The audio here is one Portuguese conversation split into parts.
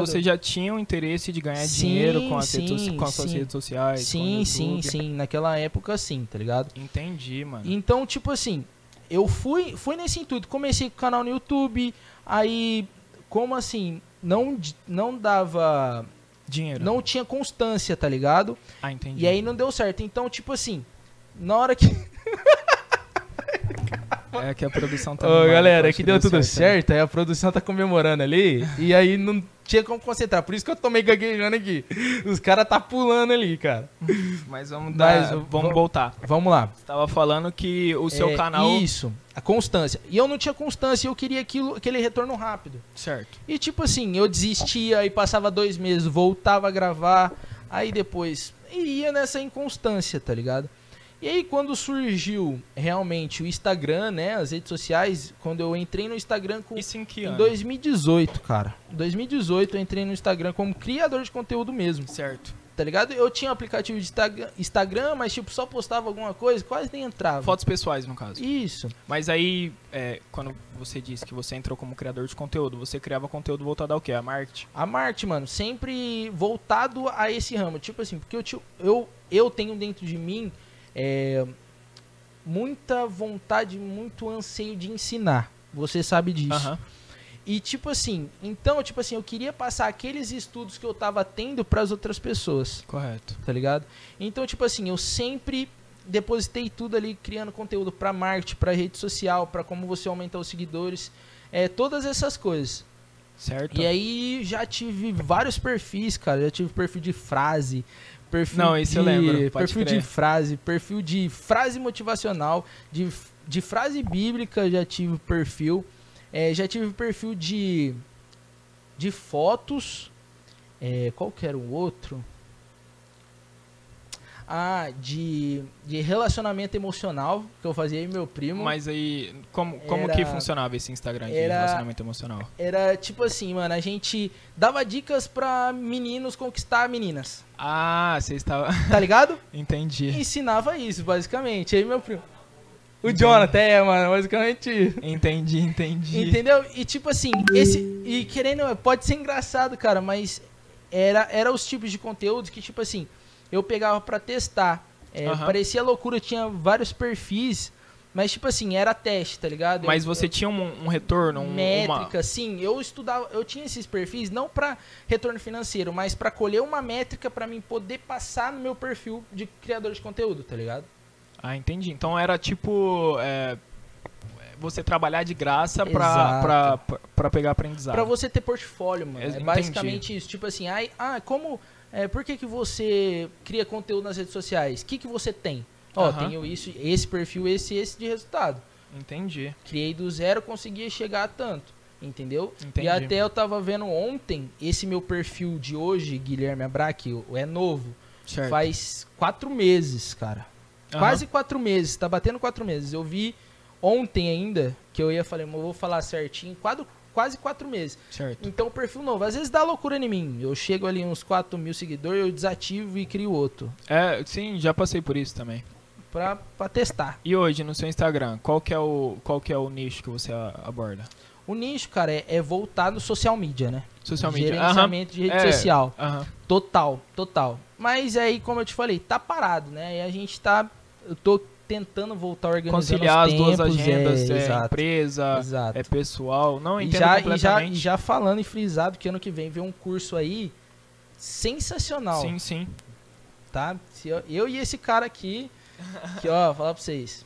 você já tinha o interesse de ganhar Sim, dinheiro com, as sim, redes, com as suas redes sociais? Sim, sim, sim. Naquela época, sim, tá ligado? Entendi, mano. Então, tipo assim, eu fui, fui nesse intuito. Comecei com o canal no YouTube, aí, como assim, não, não dava. Dinheiro. Não tinha constância, tá ligado? Ah, entendi. E aí não deu certo. Então, tipo assim, na hora que. É que a produção tá. Ô, galera, acho que deu tudo né? certo, aí a produção tá comemorando ali, e aí não tinha como concentrar. Por isso que eu tomei gaguejando aqui. Os caras tá pulando ali, cara. Mas vamos Mas, dar. vamos- vamos voltar. Vamos lá. Você tava falando que o seu É, canal. Isso, a constância. E eu não tinha constância, eu queria aquilo, aquele retorno rápido. Certo. E tipo assim, eu desistia e passava dois meses, voltava a gravar, aí depois ia nessa inconstância, tá ligado? E aí quando surgiu realmente o Instagram, né, as redes sociais, quando eu entrei no Instagram com Isso em que em ano? 2018, cara. Em 2018 eu entrei no Instagram como criador de conteúdo mesmo, Certo. tá ligado? Eu tinha um aplicativo de Instagram- mas tipo só postava alguma coisa, quase nem entrava. Fotos pessoais, no caso. Isso. Mas aí, é, quando você disse que você entrou como criador de conteúdo, você criava conteúdo voltado ao quê? A marketing? A marketing, mano, sempre voltado a esse ramo. Tipo assim, porque eu, eu, eu tenho dentro de mim é, muita vontade, muito anseio de ensinar. Você sabe disso. Aham. E tipo assim, então, tipo assim, eu queria passar aqueles estudos que eu tava tendo para as outras pessoas, Correto. tá ligado? Então, tipo assim, eu sempre depositei tudo ali criando conteúdo para marketing, para rede social, para como você aumentar os seguidores, é, todas essas coisas. Certo? E aí já tive vários perfis, cara. Já tive perfil de frase, perfil Não, esse de eu lembro, perfil crer. de frase, perfil de frase motivacional, de, de frase bíblica já tive perfil. É, já tive perfil de de fotos. É, qual que era o outro? Ah, de, de relacionamento emocional, que eu fazia aí meu primo. Mas aí, como, como Era- que funcionava esse Instagram de era- relacionamento emocional? Era tipo assim, mano, a gente dava dicas pra meninos conquistar meninas. Ah, você estava. Tá ligado? Entendi. ensinava isso, basicamente. Aí meu primo. O Jonathan, é, mano, basicamente. Entendi, entendi. Entendeu? E tipo assim, esse. E querendo, pode ser engraçado, cara, mas era, era os tipos de conteúdos que, tipo assim, eu pegava pra testar. É, Aham. Parecia loucura, tinha vários perfis, mas tipo assim, era teste, tá ligado? Mas Eu- você tinha um, um retorno, um, métrica, uma... sim. Eu estudava, eu tinha esses perfis não para retorno financeiro, mas para colher uma métrica para mim poder passar no meu perfil de criador de conteúdo, tá ligado? Ah, entendi. Então era tipo. é, você trabalhar de graça pra pegar aprendizado. Pra você ter portfólio, mano. Eu É entendi. basicamente isso. Tipo assim, ai, ah, como. É, por que, que você cria conteúdo nas redes sociais? O que, que você tem? Ó, Aham. tenho isso, esse perfil, esse e esse de resultado. Entendi, Criei do zero, conseguia chegar a tanto. Entendeu? entendi. E até eu tava vendo ontem, esse meu perfil de hoje, Guilherme Abraque, o- é novo. Certo. Faz quatro meses, cara. Aham. Quase quatro meses, tá batendo quatro meses. Eu vi ontem ainda, que eu ia falar, eu vou falar certinho, quase, quase quatro meses. Certo. Então, o perfil novo. Às vezes dá loucura em mim. Eu chego ali uns 4 mil seguidores, eu desativo e crio outro. É, sim, já passei por isso também. Pra, pra testar. E hoje no seu Instagram, qual que é o, qual que é o nicho que você aborda? O nicho, cara, é, é voltado social media, né? Social media. Aham. Gerenciamento de rede É. social. Aham. Total, total. Mas aí, como eu te falei, tá parado, né? E a gente tá. Eu tô tentando voltar organizando Conciliar os as duas tempos, agendas, é, é, exato, empresa, exato. é pessoal. Não, E já, e, já, e já falando e frisado que ano que vem vem um curso aí sensacional, Sim, sim. tá? Se eu, eu e esse cara aqui, que ó, falar pra vocês.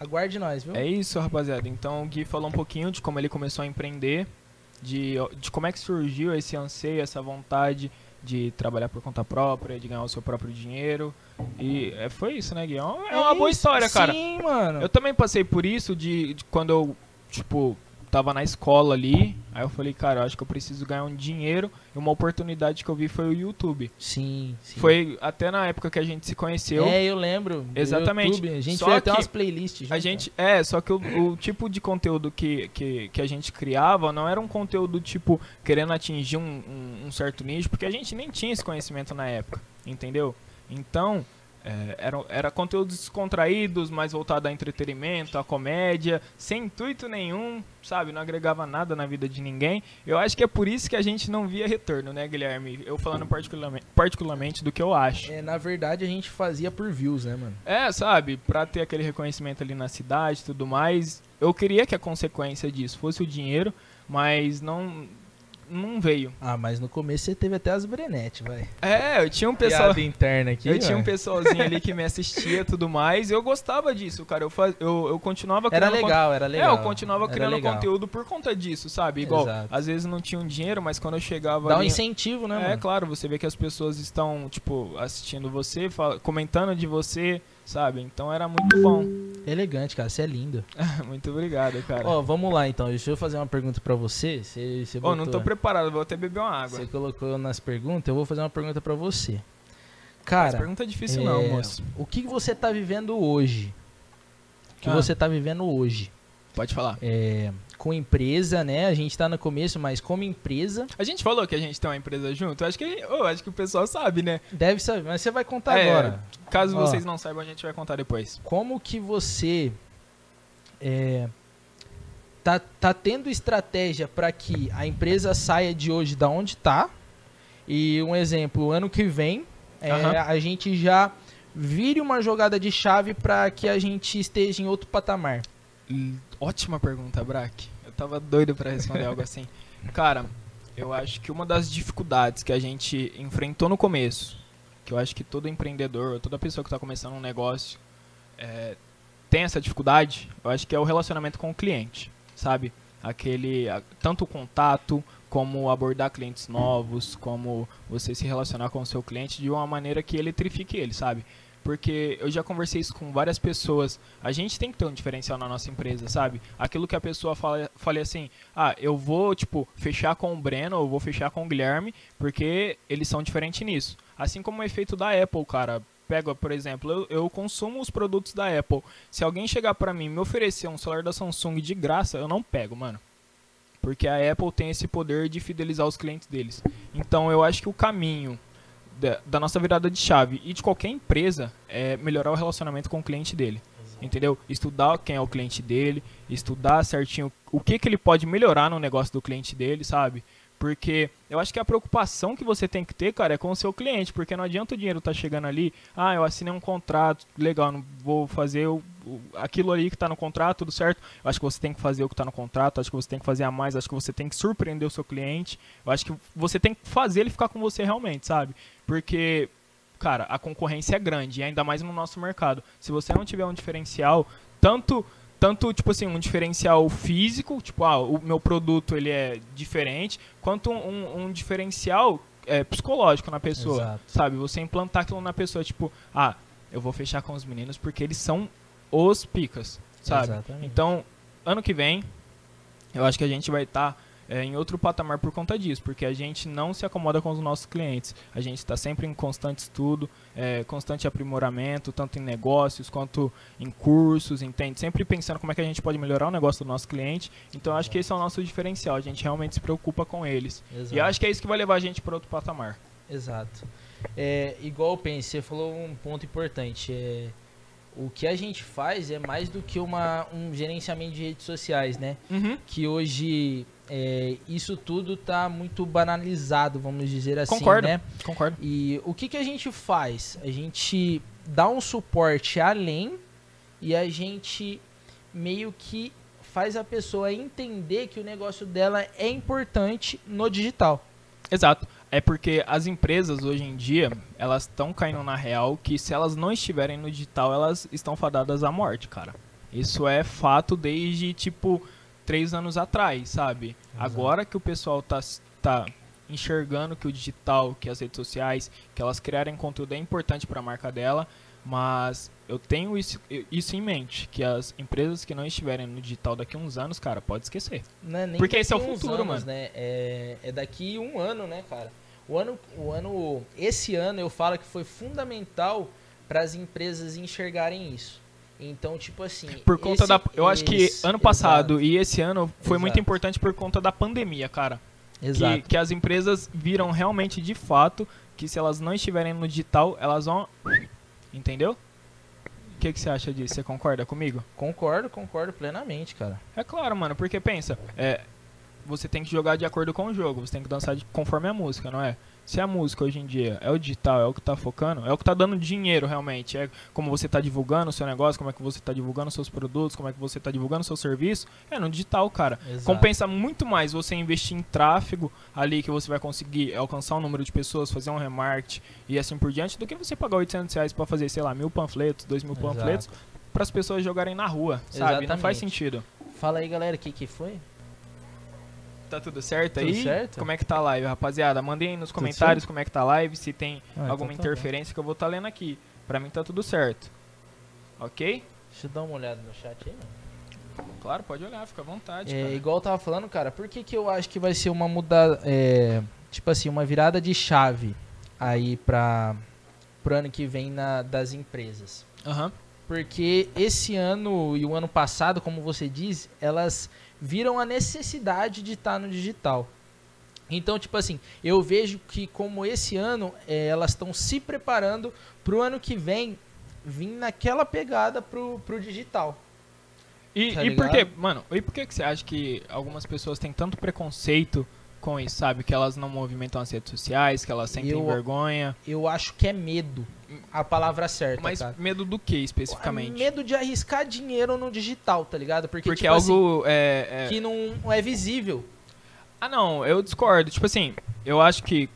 Aguarde nós, viu? É isso, rapaziada. Então o Gui falou um pouquinho de como ele começou a empreender, de, de como é que surgiu esse anseio, essa vontade de trabalhar por conta própria, de ganhar o seu próprio dinheiro. E é, foi isso, né, Gui? É uma, é uma boa história, cara. Sim, mano. Eu também passei por isso de, de quando eu, tipo, tava na escola ali. Aí eu falei, cara, eu acho que eu preciso ganhar um dinheiro. E uma oportunidade que eu vi foi o YouTube. Sim, sim. Foi até na época que a gente se conheceu. É, eu lembro. Exatamente. YouTube. A gente Só fez até umas playlists. A junto, gente, é, só que o, o tipo de conteúdo que, que, que a gente criava não era um conteúdo, tipo, querendo atingir um, um, um certo nicho, porque a gente nem tinha esse conhecimento na época, entendeu? Então, É, era, era conteúdos descontraídos, mais voltado a entretenimento, a comédia, sem intuito nenhum, sabe? Não agregava nada na vida de ninguém. Eu acho que é por isso que a gente não via retorno, né, Guilherme? Eu falando particularmente, particularmente do que eu acho. É, na verdade, a gente fazia por views, né, mano? É, sabe? Pra ter aquele reconhecimento ali na cidade e tudo mais. Eu queria que a consequência disso fosse o dinheiro, mas não não veio. Ah, mas no começo você teve até as brenetes, vai. É, eu tinha um pessoal. Piada interna aqui. eu tinha um pessoalzinho ali que me assistia e tudo mais. E eu gostava disso, cara. Eu, faz... eu, eu continuava Era criando legal, era legal. É, eu continuava Era criando legal. conteúdo por conta disso, sabe? Igual, Exato. às vezes não tinha um dinheiro, mas quando eu chegava Dá um ali. incentivo, né, É, mano? claro, você vê que as pessoas estão, tipo, assistindo você, fala- comentando de você, sabe? Então era muito bom. Elegante, cara. Você é lindo. muito obrigado, cara. Ó, vamos lá então. Deixa eu fazer uma pergunta pra você. Você, você Ô, não tô botou- preparado, vou até beber uma água. Você colocou nas perguntas, eu vou fazer uma pergunta pra você. Cara, pergunta difícil é, não, moço. o que você tá vivendo hoje? O que Ah. você tá vivendo hoje? Pode falar. É, com empresa, né? A gente tá no começo, mas como empresa, A gente falou que a gente tem uma empresa junto. Acho que, eu acho que o pessoal sabe, né? deve saber, mas você vai contar É, agora. Caso Ó. vocês não saibam, a gente vai contar depois. Como que você é, tá, tá tendo estratégia para que a empresa saia de hoje da onde tá? E um exemplo, ano que vem, é, Aham. a gente já vire uma jogada de chave para que a gente esteja em outro patamar. Hum, Ótima pergunta, Brack. Eu tava doido pra responder algo assim. Cara, eu acho que uma das dificuldades que a gente enfrentou no começo, que eu acho que todo empreendedor, toda pessoa que tá começando um negócio é, tem essa dificuldade, eu acho que é o relacionamento com o cliente, sabe? Aquele, tanto o contato, como abordar clientes novos, como você se relacionar com o seu cliente de uma maneira que eletrifique ele, sabe? Porque eu já conversei isso com várias pessoas. A gente tem que ter um diferencial na nossa empresa, sabe? Aquilo que a pessoa fala, fale assim: ah, eu vou, tipo, fechar com o Breno, ou vou fechar com o Guilherme, porque eles são diferentes nisso. Assim como o efeito da Apple, cara. Pega, por exemplo, eu, eu consumo os produtos da Apple. Se alguém chegar pra mim e me oferecer um celular da Samsung de graça, eu não pego, mano. Porque a Apple tem esse poder de fidelizar os clientes deles. Então eu acho que o caminho da, da nossa virada de chave e de qualquer empresa é melhorar o relacionamento com o cliente dele. Entendeu? Estudar quem é o cliente dele, estudar certinho o que, que ele pode melhorar no negócio do cliente dele, sabe? Porque eu acho que a preocupação que você tem que ter, cara, é com o seu cliente, porque não adianta o dinheiro estar chegando ali, ah, eu assinei um contrato, legal, não vou fazer o- aquilo ali que está no contrato, tudo certo. Eu acho que você tem que fazer o que está no contrato, acho que você tem que fazer a mais, acho que você tem que surpreender o seu cliente. Eu acho que você tem que fazer ele ficar com você realmente, sabe? Porque, cara, a concorrência é grande, e ainda mais no nosso mercado. Se você não tiver um diferencial, tanto tanto tipo assim um diferencial físico tipo ah o meu produto ele é diferente quanto um, um diferencial é, psicológico na pessoa Exato. sabe você implantar aquilo na pessoa tipo ah eu vou fechar com os meninos porque eles são os picas sabe Exatamente. então ano que vem eu acho que a gente vai estar em outro patamar por conta disso, porque a gente não se acomoda com os nossos clientes. A gente está sempre em constante estudo, é, constante aprimoramento, tanto em negócios quanto em cursos, entende? Sempre pensando como é que a gente pode melhorar o negócio do nosso cliente. Então eu acho que esse é o nosso diferencial. A gente realmente se preocupa com eles. Exato. E eu acho que é isso que vai levar a gente para outro patamar. Exato. É, igual eu penso, você falou um ponto importante. É, o que a gente faz é mais do que uma, um gerenciamento de redes sociais, né? Uhum. Que hoje é, isso tudo tá muito banalizado, vamos dizer assim, Concordo. né? Concordo. E o que, que a gente faz? A gente dá um suporte além e a gente meio que faz a pessoa entender que o negócio dela é importante no digital. Exato. É porque as empresas hoje em dia, elas estão caindo na real que se elas não estiverem no digital, elas estão fadadas à morte, cara. Isso é fato desde, tipo, três anos atrás, sabe? Exato. Agora que o pessoal tá, tá enxergando que o digital, que as redes sociais, que elas criarem conteúdo é importante para a marca dela, mas eu tenho isso, isso em mente, que as empresas que não estiverem no digital daqui a uns anos, cara, pode esquecer. É Porque esse é o futuro, anos, mano. Né? É, é daqui um ano, né, cara? O ano, o ano, esse ano eu falo que foi fundamental para as empresas enxergarem isso. Então, tipo assim. Por conta esse- da. Eu acho que esse- ano passado exato, e esse ano foi muito Exato. importante por conta da pandemia, cara. Que, Exato. que as empresas viram realmente de fato que se elas não estiverem no digital, elas vão. Entendeu? O que, que você acha disso? Você concorda comigo? Concordo, concordo plenamente, cara. É claro, mano, porque pensa, é, você tem que jogar de acordo com o jogo, você tem que dançar de, conforme a música, não é? Se a música hoje em dia é o digital, é o que tá focando, é o que tá dando dinheiro realmente, é como você tá divulgando o seu negócio, como é que você tá divulgando seus produtos, como é que você tá divulgando o seu serviço, é no digital, cara. Exato. Compensa muito mais você investir em tráfego ali que você vai conseguir alcançar um número de pessoas, fazer um remarketing e assim por diante, do que você pagar 800 reais pra fazer, sei lá, mil panfletos, dois mil Exato. panfletos, para as pessoas jogarem na rua, sabe? Não faz Exatamente. sentido. Fala aí, galera, o que que foi? Tá tudo certo Tudo aí? certo? Como é que tá a live, rapaziada? Mandem aí nos comentários como é que tá a live, se tem Ah, alguma então tá bom. interferência que eu vou estar lendo aqui. Pra mim tá tudo certo. Ok? Deixa eu dar uma olhada no chat aí, mano. Claro, pode olhar, fica à vontade, É, cara. igual eu tava falando, cara, por que, que eu acho que vai ser uma mudada, é, tipo assim, uma virada de chave aí para pro ano que vem na, das empresas? Aham. Porque esse ano e o ano passado, como você diz, elas viram a necessidade de estar no digital. Então, tipo assim, eu vejo que como esse ano é, elas estão se preparando pro ano que vem vir naquela pegada pro, pro digital. E, Tá e por que, mano, e por que, que você acha que algumas pessoas têm tanto preconceito com isso, sabe? Que elas não movimentam as redes sociais, que elas sentem Eu- vergonha. Eu acho que é medo a palavra certa, Mas cara. medo do que especificamente? Medo de arriscar dinheiro no digital, tá ligado? Porque, Porque tipo é assim, algo. é, é- que não é visível. Ah, não, eu discordo. Tipo assim, eu acho que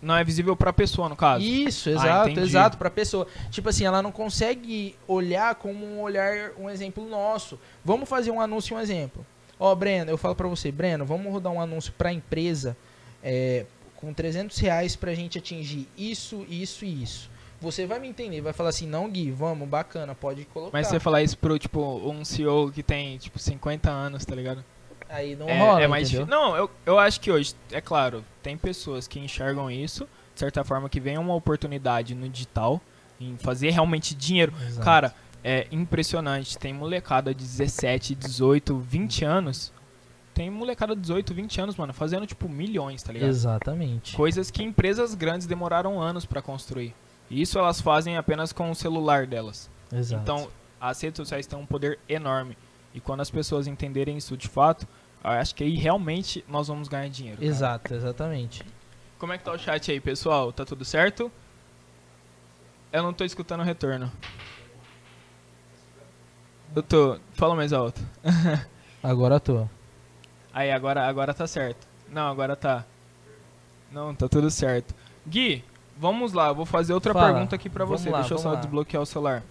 não é visível pra pessoa, no caso. Isso, Ah, exato, entendi. exato, pra pessoa. Tipo assim, ela não consegue olhar como um olhar, um exemplo nosso. Vamos fazer um anúncio, um exemplo. Ó, Breno, eu falo pra você, Breno, vamos rodar um anúncio pra empresa é, com 300 reais pra gente atingir isso, isso e isso. Você vai me entender, vai falar assim, não, Gui, vamos, bacana, pode colocar. Mas você falar isso pro, tipo, um CEO que tem, tipo, 50 anos, tá ligado? Aí não é, rola, é mais entendeu? Não, eu, eu acho que hoje, é claro, tem pessoas que enxergam isso, de certa forma, que vem uma oportunidade no digital, em fazer realmente dinheiro. Exato. Cara, é impressionante. Tem molecada de 17, 18, 20 anos. Tem molecada de 18, 20 anos, mano, fazendo, tipo, milhões, tá ligado? Exatamente. Coisas que empresas grandes demoraram anos pra construir. E isso elas fazem apenas com o celular delas. Exato. Então, as redes sociais têm um poder enorme. E quando as pessoas entenderem isso de fato, eu acho que aí realmente nós vamos ganhar dinheiro. cara. Exato, exatamente. Como é que tá o chat aí, pessoal? Tá tudo certo? Eu não tô escutando o retorno. Eu tô. Fala mais alto. Agora tô. Aí, agora, agora tá certo. Não, agora tá. Não, tá tudo certo. Gui, vamos lá, eu vou fazer outra Fala. pergunta aqui pra Vamos você. lá, Deixa eu só lá. desbloquear o celular.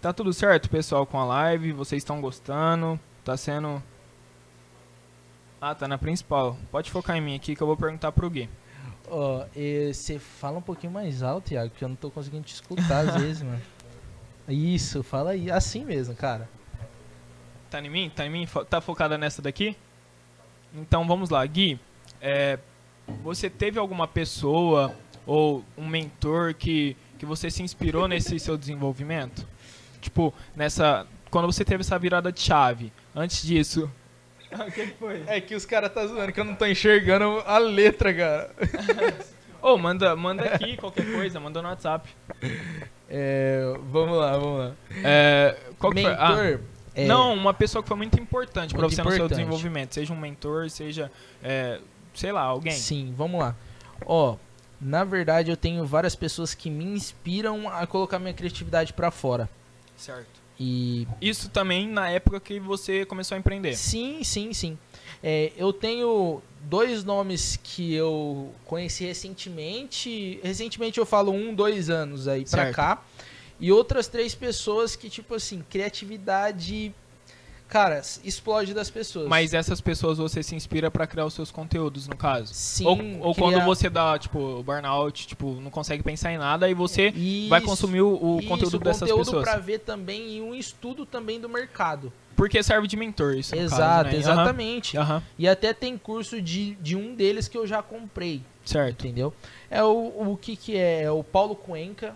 Tá tudo certo, pessoal, com a live? Vocês estão gostando? Tá sendo. Ah, tá na principal. Pode focar em mim aqui que eu vou perguntar pro Gui. Ó, e você fala um pouquinho mais alto, Iago, que eu não tô conseguindo te escutar às vezes, mano. Isso, fala aí. Assim mesmo, cara. Tá em mim? Tá em mim? Tá focada nessa daqui? Então vamos lá, Gui. é, você teve alguma pessoa ou um mentor que, que você se inspirou nesse seu desenvolvimento? Tipo, nessa. Quando você teve essa virada de chave. Antes disso. o que foi? É que os caras tá zoando que eu não tô enxergando a letra, cara. Ô, manda, manda aqui qualquer coisa, manda no WhatsApp. É, vamos lá, vamos lá. É, qual que foi? Ah, Mentor. é, Não, uma pessoa que foi muito importante pra Muito você no seu importante. desenvolvimento. Seja um mentor, seja. é, sei lá, alguém. Sim, vamos lá. Ó, na verdade eu tenho várias pessoas que me inspiram a colocar minha criatividade pra fora. Certo. E Isso também na época que você começou a empreender. Sim, sim, sim. É, eu tenho dois nomes que eu conheci recentemente. Recentemente eu falo um, dois anos aí pra Certo. cá. E outras três pessoas que, tipo assim, criatividade. Cara, explode das pessoas. Mas essas pessoas você se inspira pra criar os seus conteúdos, no caso. Sim, ou ou criar- quando você dá, tipo, burnout, tipo, não consegue pensar em nada e você Isso, vai consumir o, isso, conteúdo dessas conteúdo pessoas. pra ver também e um estudo também do mercado. Porque serve de mentor, isso Exato, caso, né? exatamente. Aham, E até tem curso de, de um deles que eu já comprei. certo. Entendeu? É o, o que que é? É o Paulo Cuenca.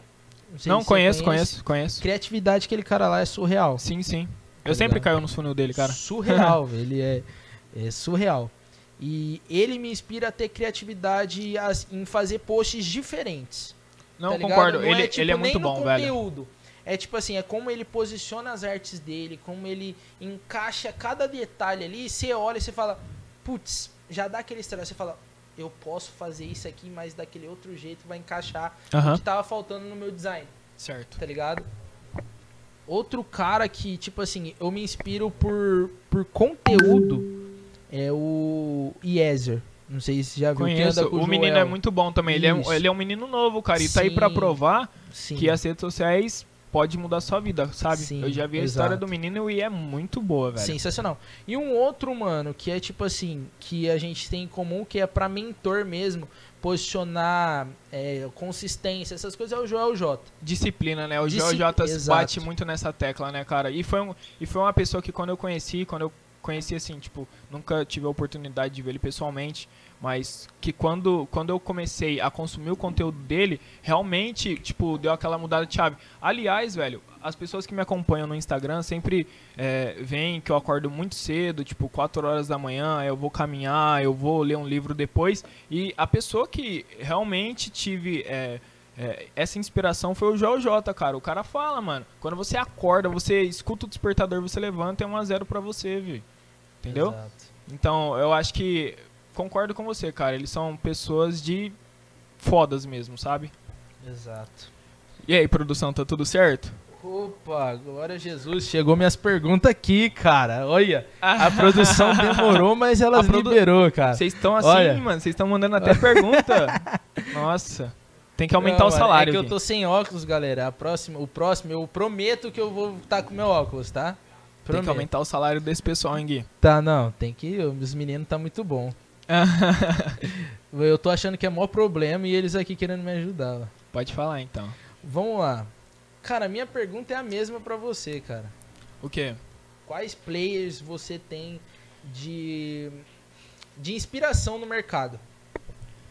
sei Não, se você conheço, conhece. conheço, conheço. Criatividade aquele cara lá é surreal. Sim, sim. Tá Eu sempre caio no funil dele, cara. Surreal, ele é, é surreal. E ele me inspira a ter criatividade em fazer posts diferentes. Não, tá concordo. Não ele, é, tipo, ele é muito bom, velho. conteúdo. É tipo assim, é como ele posiciona as artes dele, como ele encaixa cada detalhe ali, você olha e você fala, putz, já dá aquele estresse, você fala, eu posso fazer isso aqui, mas daquele outro jeito vai encaixar o Aham. que tava faltando no meu design, Certo. tá ligado? Outro cara que, tipo assim, eu me inspiro por, por conteúdo é o Iezer. Não sei se já viu Conheço. com O menino é muito bom também. Ele é, um- ele é um menino novo, cara. E tá aí pra Sim. provar Sim. que as redes sociais pode mudar sua vida, sabe? Sim, eu já vi a história exato. do menino e é muito boa, velho. Sensacional. E um outro, mano, que é tipo assim, que a gente tem em comum, que é pra mentor mesmo, posicionar é, consistência, essas coisas, é o Joel J. Disciplina, né? O Disci- Joel J bate muito nessa tecla, né, cara? E foi, um, e foi uma pessoa que quando eu conheci, quando eu conheci assim, tipo, nunca tive a oportunidade de ver ele pessoalmente, mas que quando, quando eu comecei a consumir o conteúdo dele, realmente, tipo, deu aquela mudada de chave. Aliás, velho, as pessoas que me acompanham no Instagram sempre é, veem que eu acordo muito cedo, tipo, 4 horas da manhã, eu vou caminhar, eu vou ler um livro depois, e a pessoa que realmente tive... é, é, essa inspiração foi o Joel J, cara. O cara fala, mano. Quando você acorda, você escuta o despertador, você levanta, é 1x0 pra você, viu? Entendeu? Exato. Então, eu acho que. Concordo com você, cara. Eles são pessoas de fodas mesmo, sabe? Exato. E aí, produção, tá tudo certo? Opa, glória a Jesus. Chegou minhas perguntas aqui, cara. Olha, a produção demorou, mas elas A produ- liberou, cara. Vocês estão assim, Olha. mano. Vocês estão mandando até pergunta. Nossa. Tem que aumentar Não, o mano, salário. É que eu aqui. tô sem óculos, galera. A próxima, o próximo, eu prometo que eu vou estar com meu óculos, tá? Tem que Prometo. aumentar o salário desse pessoal, hein, Gui? Tá, não, tem que. Os meninos tá muito bom. Eu tô achando que é maior problema e eles aqui querendo me ajudar. Pode falar, então. Vamos lá. Cara, minha pergunta é a mesma pra você, cara. O quê? Quais players você tem de de inspiração no mercado?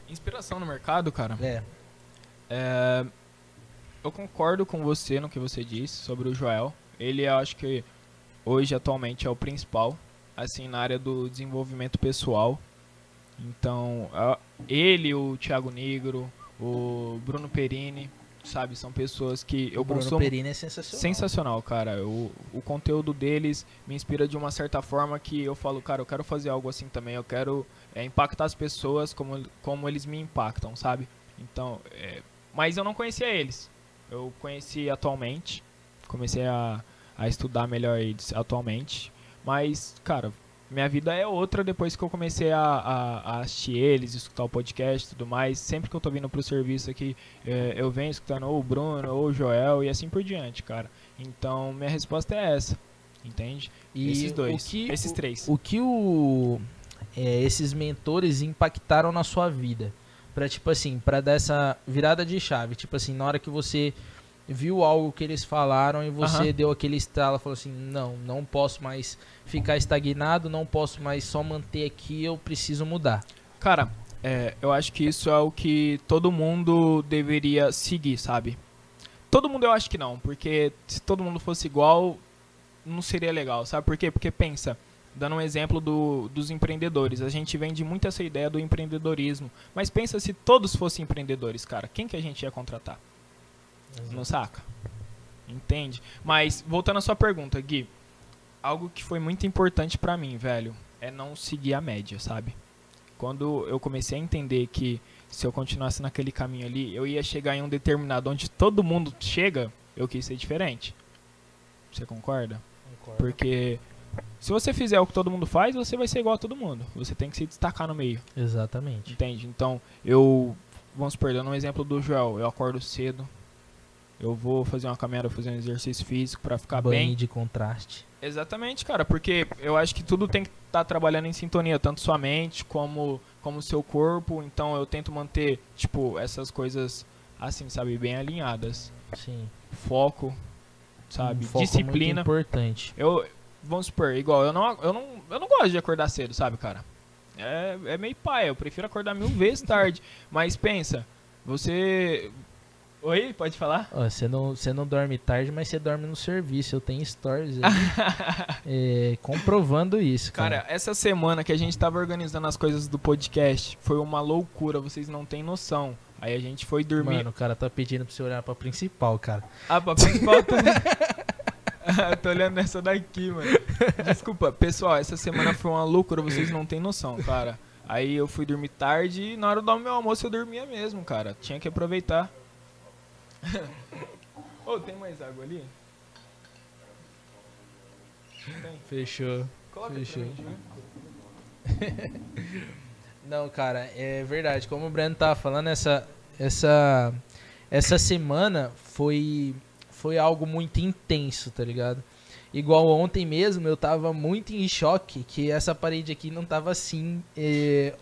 Inspiração no mercado, cara? É. É, eu concordo com você no que você disse sobre o Joel. Ele, eu acho que hoje, atualmente, é o principal, assim, na área do desenvolvimento pessoal. Então, ele, o Thiago Negro, o Bruno Perini, sabe, são pessoas que eu o Bruno consumo é sensacional. sensacional, cara. O, o conteúdo deles me inspira de uma certa forma que eu falo, cara, eu quero fazer algo assim também. Eu quero é, impactar as pessoas como, como eles me impactam, sabe? Então, é, mas eu não conhecia eles. Eu conheci atualmente. Comecei a, a estudar melhor eles atualmente. Mas, cara, minha vida é outra depois que eu comecei a, a, a assistir eles, escutar o podcast e tudo mais. Sempre que eu tô vindo pro serviço aqui, é, eu venho escutando ou o Bruno ou o Joel e assim por diante, cara. Então, minha resposta é essa. Entende? E esses dois. o que- esses o- três. O que o, é, esses mentores impactaram na sua vida? Pra, tipo assim, pra dar essa virada de chave. Tipo assim, na hora que você viu algo que eles falaram e você Aham. deu aquele estalo, falou assim, não, não posso mais ficar estagnado, não posso mais só manter aqui, eu preciso mudar. Cara, é, eu acho que isso é o que todo mundo deveria seguir, sabe? Todo mundo eu acho que não, porque se todo mundo fosse igual, não seria legal, sabe por quê? Porque pensa, dando um exemplo do, dos empreendedores, a gente vende muito essa ideia do empreendedorismo, mas pensa se todos fossem empreendedores, cara, quem que a gente ia contratar? Não saca? Entende? Mas, voltando à sua pergunta, Gui, algo que foi muito importante pra mim, velho, é não seguir a média, sabe? Quando eu comecei a entender que se eu continuasse naquele caminho ali, eu ia chegar em um determinado onde todo mundo chega, eu quis ser diferente. Você concorda? Porque se você fizer o que todo mundo faz, você vai ser igual a todo mundo. Você tem que se destacar no meio. Exatamente. Entende? Então, eu. Vamos supor, dando um exemplo do Joel. Eu acordo cedo. Eu vou fazer uma caminhada, fazer um exercício físico pra ficar Banho bem. de contraste. Exatamente, cara, porque eu acho que tudo tem que estar trabalhando em sintonia, tanto sua mente como como seu corpo. Então eu tento manter, tipo, essas coisas assim, sabe, bem alinhadas. Sim. Foco, sabe, Um foco disciplina. Muito importante. Eu, vamos supor, igual, eu não, eu não, eu não gosto de acordar cedo, sabe, cara? É, é meio pai, eu prefiro acordar mil vezes tarde. Mas pensa, você. Oi, pode falar? Você não, você não dorme tarde, mas você dorme no serviço. Eu tenho stories aí, é, comprovando isso, cara. Cara, essa semana que a gente tava organizando as coisas do podcast foi uma loucura, vocês não têm noção. Aí a gente foi dormir. Mano, o cara tá pedindo pra você olhar pra principal, cara. Ah, pra principal também. Eu tô olhando essa daqui, mano. Desculpa, pessoal, essa semana foi uma loucura, vocês não têm noção, cara. Aí eu fui dormir tarde e na hora do meu almoço eu dormia mesmo, cara. Tinha que aproveitar. Ô, tem mais água ali? Tem. Fechou. Coloca Fechou. Não, cara, é verdade. Como o Breno tava falando, essa, essa, essa semana foi, foi algo muito intenso, tá ligado? Igual ontem mesmo, eu tava muito em choque que essa parede aqui não tava assim eh,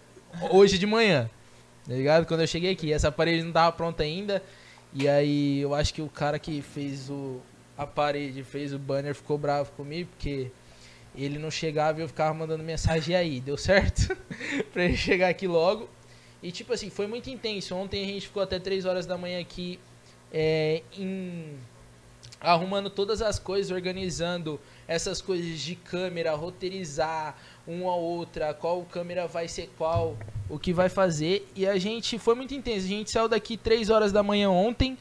hoje de manhã, tá ligado? Quando eu cheguei aqui, essa parede não tava pronta ainda. E aí eu acho que o cara que fez o, a parede, fez o banner, ficou bravo comigo, porque ele não chegava e eu ficava mandando mensagem "E aí, deu certo? pra ele chegar aqui logo. E tipo assim, foi muito intenso. Ontem a gente ficou até 3 horas da manhã aqui é, em arrumando todas as coisas, organizando essas coisas de câmera, roteirizar uma a outra, qual câmera vai ser qual, o que vai fazer. E a gente foi muito intenso. A gente saiu daqui 3 horas da manhã ontem.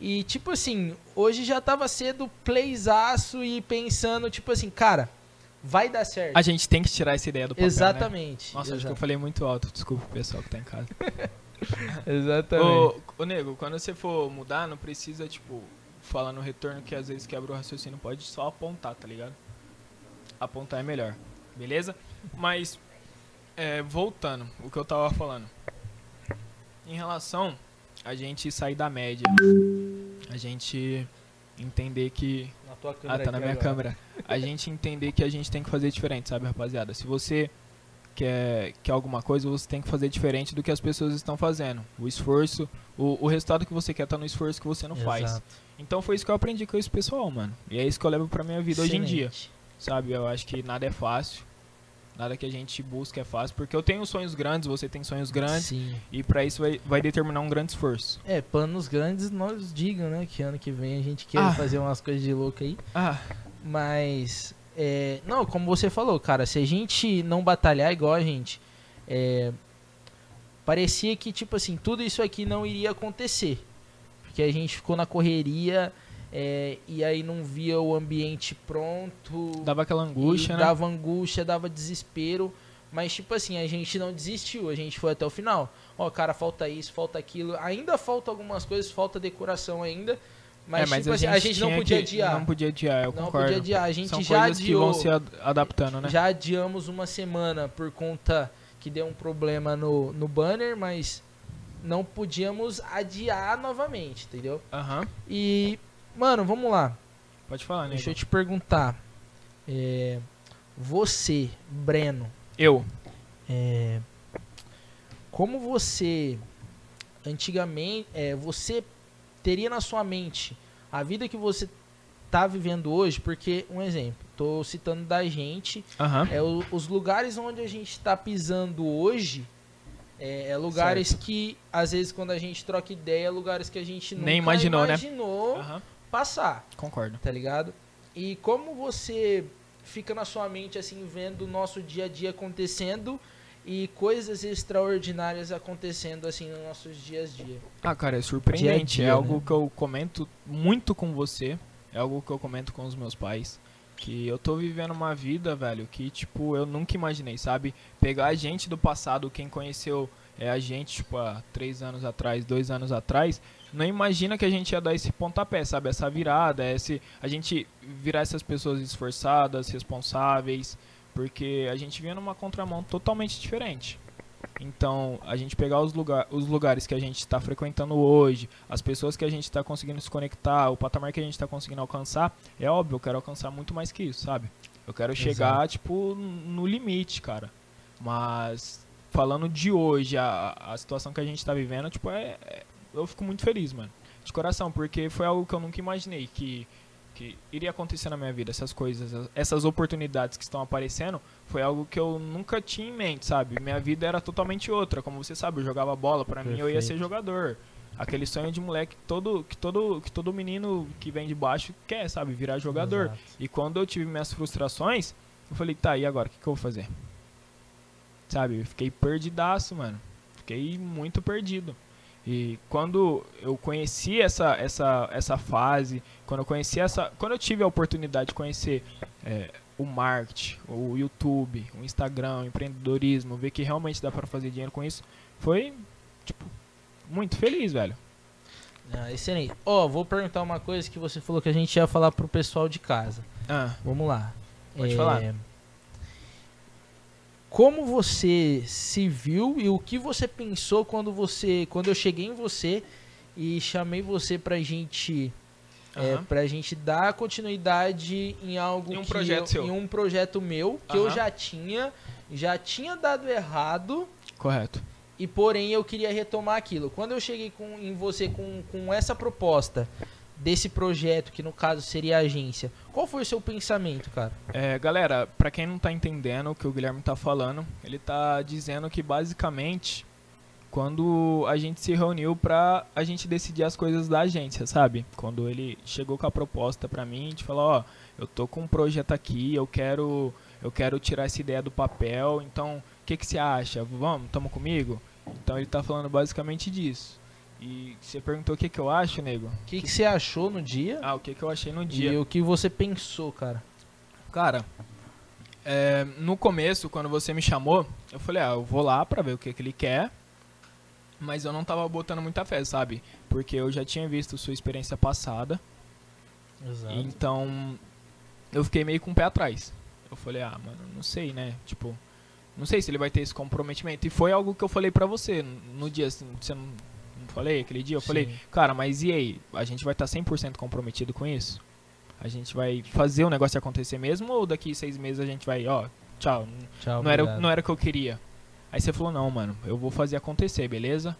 E tipo assim, hoje já tava cedo playzaço e pensando, tipo assim, cara, vai dar certo. A gente tem que tirar essa ideia do papel, né? Exatamente. Nossa, acho que eu Exatamente. falei muito alto. Desculpa o pessoal que tá em casa. Exatamente. Ô, ô, nego, quando você for mudar, não precisa, tipo, falar no retorno que às vezes quebra o raciocínio. Pode só apontar, tá ligado? Apontar é melhor. Beleza? Mas, é, voltando, o que eu tava falando. Em relação a gente sair da média, a gente entender que Na tua ah, câmera tá na minha agora. câmera. A gente entender que a gente tem que fazer diferente, sabe, rapaziada? Se você quer, quer alguma coisa, você tem que fazer diferente do que as pessoas estão fazendo. O esforço, o, o resultado que você quer tá no esforço que você não faz. Exato. Então foi isso que eu aprendi com esse pessoal, mano. E é isso que eu levo pra minha vida hoje em dia, Excelente. sabe? Eu acho que nada é fácil. Nada que a gente busca é fácil. Porque eu tenho sonhos grandes, você tem sonhos grandes. Sim. E pra isso vai, vai determinar um grande esforço. É, planos grandes nós digam, né? Que ano que vem a gente quer Ah. fazer umas coisas de louco aí. Ah, Mas, é, não, como você falou, cara, se a gente não batalhar igual a gente, é, parecia que, tipo assim, tudo isso aqui não iria acontecer. Porque a gente ficou na correria é, e aí não via o ambiente pronto. dava aquela angústia, né? Dava angústia, dava desespero. Mas, tipo assim, a gente não desistiu, a gente foi até o final. Ó, cara, falta isso, falta aquilo. Ainda falta algumas coisas, falta decoração ainda. Mas, É, tipo assim, a gente não podia adiar. Não podia adiar, eu Não concordo. podia adiar. A gente São já coisas que vão adiou. se ad- adaptando, né? Já adiamos uma semana por conta que deu um problema no, no banner, mas não podíamos adiar novamente, entendeu? Aham. E, mano, vamos lá. Pode falar, né? Deixa eu te perguntar. É, você, Breno, Eu. é, como você antigamente, é, você teria na sua mente a vida que você tá vivendo hoje? Porque, um exemplo, tô citando da gente, Aham. é o- os lugares onde a gente está pisando hoje é, é lugares que às vezes quando a gente troca ideia, é lugares que a gente nunca Nem imaginou, né? imaginou Aham. Passar, Concordo. tá ligado? E como você fica na sua mente assim vendo o nosso dia a dia acontecendo e coisas extraordinárias acontecendo assim nos nossos dias a dia. Ah, cara, é surpreendente. Dia a dia, é algo né? que eu comento muito com você. É algo que eu comento com os meus pais. Que eu tô vivendo uma vida, velho, que, tipo, eu nunca imaginei, sabe? Pegar a gente do passado, quem conheceu é, a gente, tipo, há três anos atrás, dois anos atrás, não imagina que a gente ia dar esse pontapé, sabe? Essa virada, esse, a gente virar essas pessoas esforçadas, responsáveis, porque a gente vinha numa contramão totalmente diferente. Então, a gente pegar os, lugar, os lugares que a gente está frequentando hoje, as pessoas que a gente está conseguindo se conectar, o patamar que a gente está conseguindo alcançar, é óbvio, eu quero alcançar muito mais que isso, sabe? Eu quero chegar, tipo, no limite, cara. Mas, falando de hoje, a, a situação que a gente está vivendo, tipo, é, é- eu fico muito feliz, mano. De coração, porque foi algo que eu nunca imaginei que, que iria acontecer na minha vida. Essas coisas, essas oportunidades que estão aparecendo, foi algo que eu nunca tinha em mente, sabe? Minha vida era totalmente outra. Como você sabe, eu jogava bola, pra mim eu ia ser jogador. aquele sonho de moleque que todo, que todo, que todo menino que vem de baixo quer, sabe? Virar jogador. Exato. E quando eu tive minhas frustrações, eu falei, tá, e agora? O que, que eu vou fazer? Sabe? Eu fiquei perdidaço, mano. Fiquei muito perdido. E quando eu conheci essa, essa, essa fase, quando eu conheci essa. Quando eu tive a oportunidade de conhecer é, o marketing, o YouTube, o Instagram, o empreendedorismo, ver que realmente dá pra fazer dinheiro com isso, foi, tipo, muito feliz, velho. Ah, excelente. Ó, vou perguntar uma coisa que você falou que a gente ia falar pro pessoal de casa. Ah, Vamos lá. Pode falar. Como você se viu e o que você pensou quando você, quando eu cheguei em você e chamei você pra gente, é, aham. pra gente dar continuidade em algo Em um que projeto eu- seu. em um projeto meu que eu Aham. já tinha, já tinha dado errado correto. e porém eu queria retomar aquilo. Quando eu cheguei com, em você com, com essa proposta desse projeto, que no caso seria a agência, qual foi o seu pensamento, cara? É, galera, pra quem não tá entendendo o que o Guilherme tá falando, ele tá dizendo que basicamente quando a gente se reuniu pra a gente decidir as coisas da agência, sabe? Quando ele chegou com a proposta pra mim, gente falou, ó, eu tô com um projeto aqui, eu quero eu quero tirar essa ideia do papel, então o que que você acha? Vamos, tamo comigo? Então ele tá falando basicamente disso. E você perguntou o que que eu acho, nego? O que, que você achou no dia Ah, o que que eu achei no dia? e o que você pensou, cara? Cara, é, no começo, quando você me chamou, eu falei, ah, eu vou lá pra ver o que, que ele quer. Mas eu não tava botando muita fé, sabe? Porque eu já tinha visto sua experiência passada. Exato. Então, eu fiquei meio com o pé atrás. Eu falei, ah, mano, não sei, né? Tipo, não sei se ele vai ter esse comprometimento. E foi algo que eu falei pra você no dia, assim, você não, não falei aquele dia? Eu falei, Sim. cara, mas e aí? A gente vai estar 100% comprometido com isso? A gente vai fazer o negócio acontecer mesmo? Ou daqui seis meses a gente vai, ó, tchau, Tchau, não era, não era o que eu queria. Aí você falou, não, mano, eu vou fazer acontecer, beleza?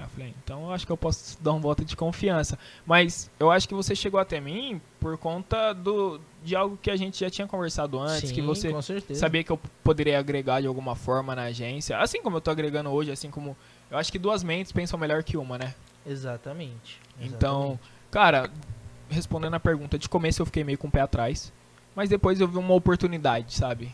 Aí eu falei, então eu acho que eu posso dar um voto de confiança. Mas eu acho que você chegou até mim por conta do, de algo que a gente já tinha conversado antes, Sim, que você sabia que eu poderia agregar de alguma forma na agência. Assim como eu tô agregando hoje, assim como. Eu acho que duas mentes pensam melhor que uma, né? Exatamente. Então, cara, respondendo a pergunta, de começo eu fiquei meio com o pé atrás, mas depois eu vi uma oportunidade, sabe?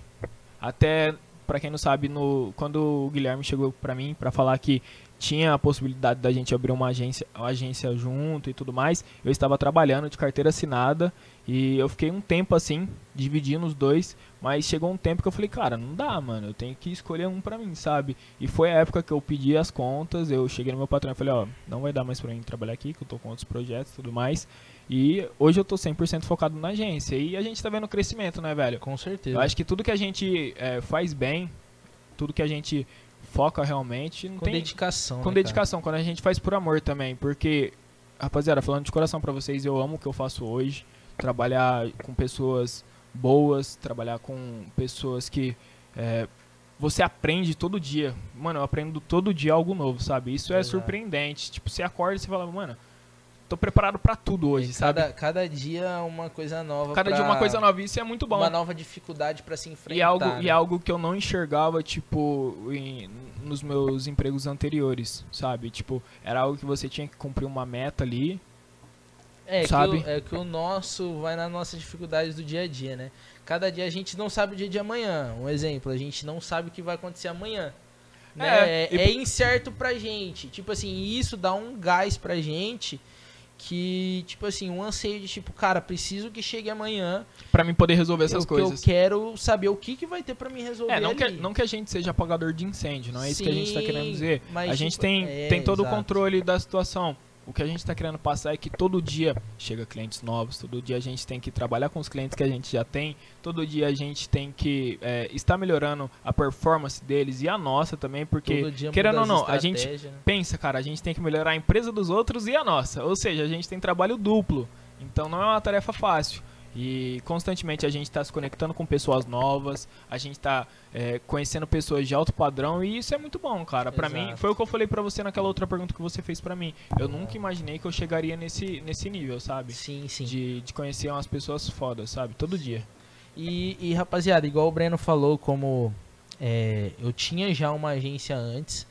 Até, pra quem não sabe, no, quando o Guilherme chegou pra mim pra falar que tinha a possibilidade da gente abrir uma agência, uma agência junto e tudo mais, eu estava trabalhando de carteira assinada e eu fiquei um tempo assim, dividindo os dois, mas chegou um tempo que eu falei, cara, não dá, mano, eu tenho que escolher um pra mim, sabe? E foi a época que eu pedi as contas, eu cheguei no meu patrão e falei, ó, não vai dar mais pra mim trabalhar aqui, que eu tô com outros projetos e tudo mais. E hoje eu tô 100% focado na agência. E a gente tá vendo crescimento, né, velho? Com certeza. Eu acho que tudo que a gente é, faz bem, tudo que a gente foca realmente, não com tem... dedicação. Com né, dedicação, quando a gente faz por amor também, porque, rapaziada, falando de coração pra vocês, eu amo o que eu faço hoje, trabalhar com pessoas boas, trabalhar com pessoas que é, você aprende todo dia. Mano, eu aprendo todo dia algo novo, sabe? Isso é Exato. surpreendente. Tipo, você acorda e você fala, mano, tô preparado pra tudo hoje, cara? sabe? Cada, cada dia uma coisa nova. Cada pra- dia uma coisa nova, isso é muito bom. Uma nova dificuldade pra se enfrentar. E é, algo, né? e é algo que eu não enxergava, tipo, em- nos meus empregos anteriores, sabe? Tipo, era algo que você tinha que cumprir uma meta ali. É sabe? Que o, é que o nosso vai nas nossas dificuldades do dia a dia, né? Cada dia a gente não sabe o dia de amanhã. Um exemplo, a gente não sabe o que vai acontecer amanhã. Né? É, É, e- é incerto pra gente. Tipo assim, isso dá um gás pra gente que, tipo assim, um anseio de tipo, cara, preciso que chegue amanhã. Pra mim poder resolver essas eu, coisas. Eu quero saber o que, que vai ter pra mim resolver É, não que, ali. não que a gente seja apagador de incêndio, não é isso que a gente tá Sim, querendo dizer. mas, a gente tipo, tem, é, tem todo exato. o controle da situação. O que a gente tá querendo passar é que todo dia chega clientes novos, todo dia a gente tem que trabalhar com os clientes que a gente já tem, todo dia a gente tem que é, estar melhorando a performance deles e a nossa também, porque, querendo ou não, a gente né? pensa, cara, a gente tem que melhorar a empresa dos outros e a nossa. Ou seja, a gente tem trabalho duplo. Então não é uma tarefa fácil. E constantemente a gente está se conectando com pessoas novas, a gente está conhecendo pessoas de alto padrão e isso é muito bom, cara. Pra mim, foi o que eu falei pra você naquela outra pergunta que você fez pra mim. Eu nunca imaginei que eu chegaria nesse, nesse nível, sabe? Sim, sim. De, de conhecer umas pessoas fodas, sabe? Todo dia. E, e, rapaziada, igual o Breno falou, como é, eu tinha já uma agência antes,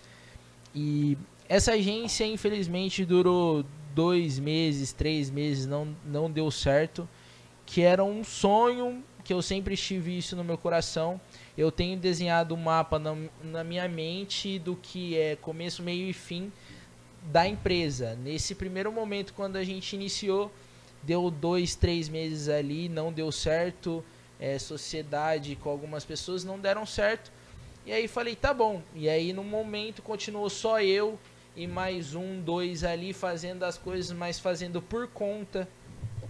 e essa agência, infelizmente, durou dois meses, três meses, não, não deu certo. Que era um sonho que eu sempre tive isso no meu coração. Eu tenho desenhado um mapa na, na minha mente do que é começo, meio e fim da empresa. Nesse primeiro momento, quando a gente iniciou, deu dois, três meses ali, não deu certo. É, sociedade com algumas pessoas não deram certo. E aí falei, tá bom. E aí no momento continuou só eu e mais um, dois ali fazendo as coisas, mas fazendo por conta.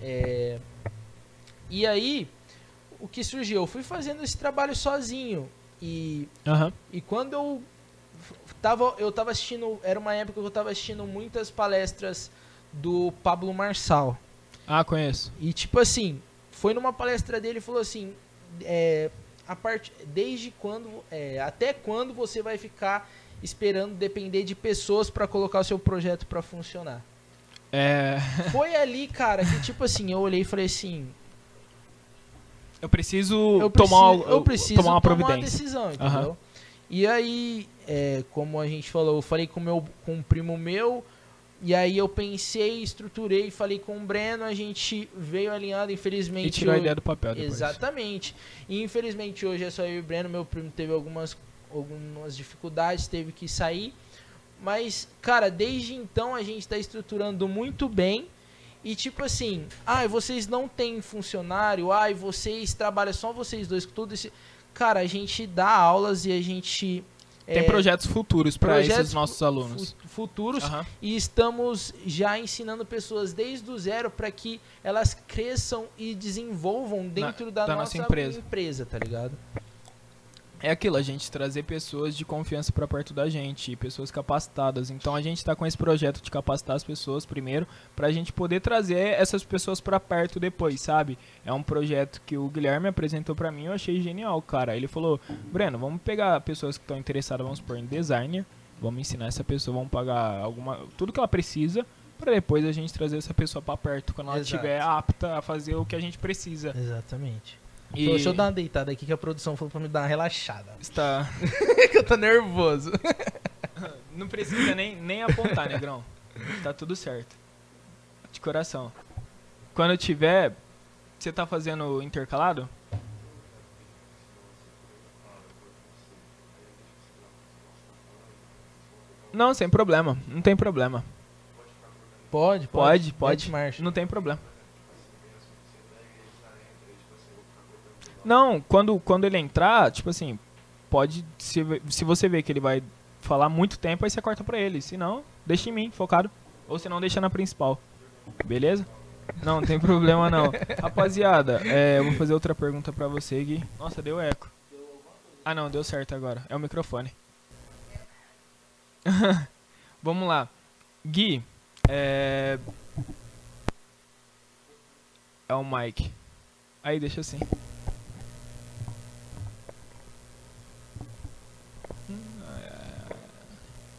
É... E aí, o que surgiu? Eu fui fazendo esse trabalho sozinho. E, Aham. e quando eu tava, eu tava assistindo, era uma época que eu tava assistindo muitas palestras do Pablo Marçal. Ah, conheço. E tipo assim, foi numa palestra dele e falou assim, é, a part... desde quando, é, até quando você vai ficar esperando depender de pessoas para colocar o seu projeto para funcionar? É, Foi ali, cara, que tipo assim, eu olhei e falei assim, eu preciso, eu tomar, preciso, eu preciso tomar uma providência. decisão, entendeu? Aham. E aí, é, como a gente falou, eu falei com, meu, com um primo meu, e aí eu pensei, estruturei, falei com o Breno, a gente veio alinhado, infelizmente... E tirou a eu- ideia do papel depois. Exatamente. E infelizmente hoje é só eu e o Breno, meu primo teve algumas, algumas dificuldades, teve que sair. Mas, cara, desde então a gente está estruturando muito bem. E tipo assim, ai, vocês não têm funcionário, ai, vocês trabalham só vocês dois com tudo esse. Cara, a gente dá aulas e a gente. Tem é, projetos futuros para esses nossos alunos. fu- futuros Aham. e estamos já ensinando pessoas desde o zero para que elas cresçam e desenvolvam dentro da, da nossa, nossa empresa. empresa, tá ligado? É aquilo, a gente trazer pessoas de confiança para perto da gente, pessoas capacitadas. Então a gente está com esse projeto de capacitar as pessoas primeiro, para a gente poder trazer essas pessoas para perto depois, sabe? É um projeto que o Guilherme apresentou para mim, eu achei genial, cara. Ele falou: "Breno, vamos pegar pessoas que estão interessadas, vamos supor, em designer, vamos ensinar essa pessoa, vamos pagar alguma tudo que ela precisa para depois a gente trazer essa pessoa para perto quando ela estiver apta a fazer o que a gente precisa". Exatamente. E Deixa eu dar uma deitada aqui que a produção falou pra me dar uma relaxada. está que eu tô nervoso. Não precisa nem, nem apontar, negrão. Tá tudo certo. De coração. Quando tiver. Você tá fazendo intercalado? Não, sem problema. Não tem problema. Pode, Pode, pode. Marcha. Não tem problema. Não, quando, quando ele entrar, tipo assim, pode. Se, se você vê que ele vai falar muito tempo, aí você corta pra ele. Se não, deixa em mim, focado. Ou se não, deixa na principal. Beleza? Não, não tem problema não. Rapaziada, é, eu vou fazer outra pergunta pra você, Gui. Nossa, deu eco. Ah não, deu certo agora. É o microfone. Vamos lá. Gui, é. É o Mike. Aí, deixa assim.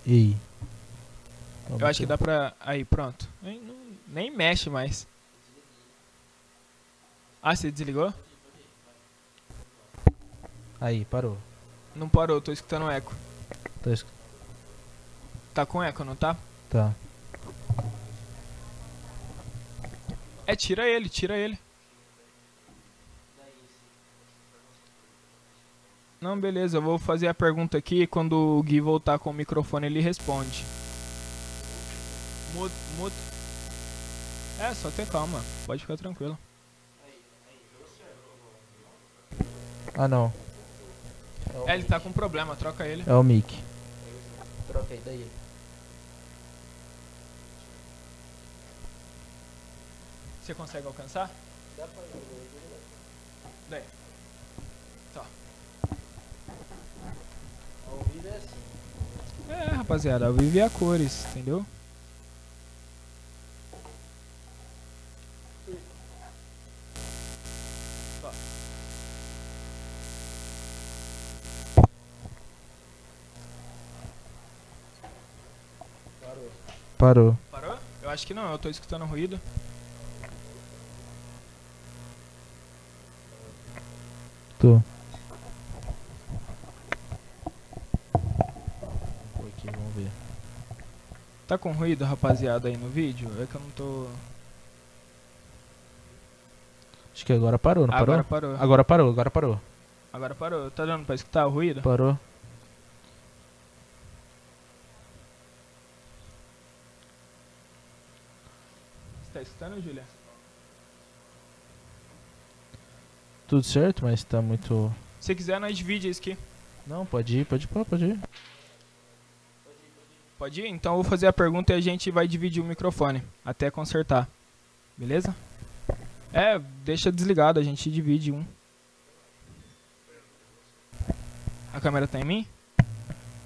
Ei. Eu acho que dá pra. Aí, pronto. Nem, não- nem mexe mais. Ah, você desligou? Aí, parou. Não parou, tô escutando eco. Tô escu- Tá com eco, não tá? Tá. É, tira ele, tira ele. Não, beleza, eu vou fazer a pergunta aqui e quando o Gui voltar com o microfone ele responde. Mudo, mudo. É, só ter calma, pode ficar tranquilo. Ah, não. É, ele tá com problema, troca ele. É o mic. Troquei daí. Você consegue alcançar? Daí. Rapaziada, ao vivo a cores, entendeu? Tá. Parou. Parou? Eu acho que não, eu tô escutando ruído. Tô. Vou aqui, vamos ver. Tá com ruído, rapaziada, aí no vídeo? É que eu não tô. Acho que agora parou, não Agora parou? parou. Agora parou, agora parou. Agora parou. Tá dando pra escutar o ruído? Parou. Você tá escutando, Julia? Tudo certo, mas tá muito. Se quiser, nós divide isso aqui. Não, pode ir, pode ir, pode ir. Pode ir? Então eu vou fazer a pergunta e a gente vai dividir o microfone até consertar. Beleza? É, deixa desligado, a gente divide um. A câmera tá em mim?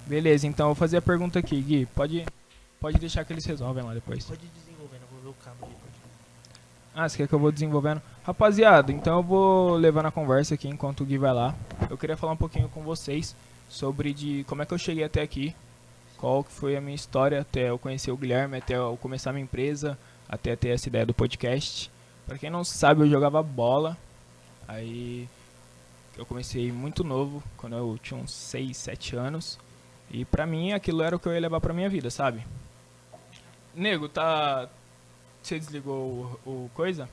Beleza, então eu vou fazer a pergunta aqui, Gui. Pode, pode deixar que eles resolvem lá depois. Pode ir desenvolvendo, eu vou ver o cabo ali. Ah, você quer que eu vou desenvolvendo? Rapaziada, então eu vou levando a conversa aqui enquanto o Gui vai lá. Eu queria falar um pouquinho com vocês sobre de como é que eu cheguei até aqui, qual foi a minha história até eu conhecer o Guilherme, até eu começar minha empresa, até ter essa ideia do podcast. Pra quem não sabe, eu jogava bola. Aí eu comecei muito novo, quando eu tinha uns 6, 7 anos. E pra mim aquilo era o que eu ia levar pra minha vida, sabe? Nego, tá. Você desligou o, o coisa?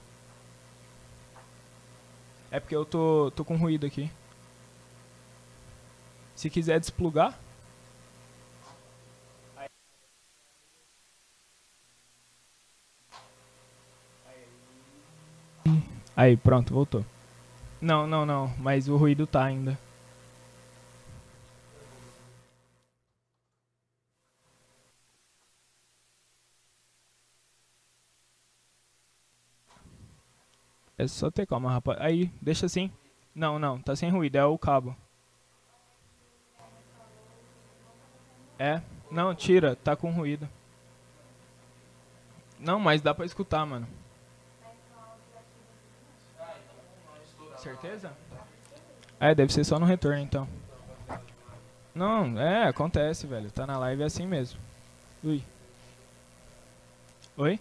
É porque eu tô, tô com ruído aqui. Se quiser desplugar. Aí, pronto, voltou. Não, não, não, mas o ruído tá ainda. É só ter calma, rapaz. Aí, deixa assim. Não, não, tá sem ruído, é o cabo. É? Não, tira, tá com ruído. Não, mas dá pra escutar, mano. Certeza? É, deve ser só no retorno então. Não, é, acontece, velho. Tá na live é assim mesmo. Ui. Oi?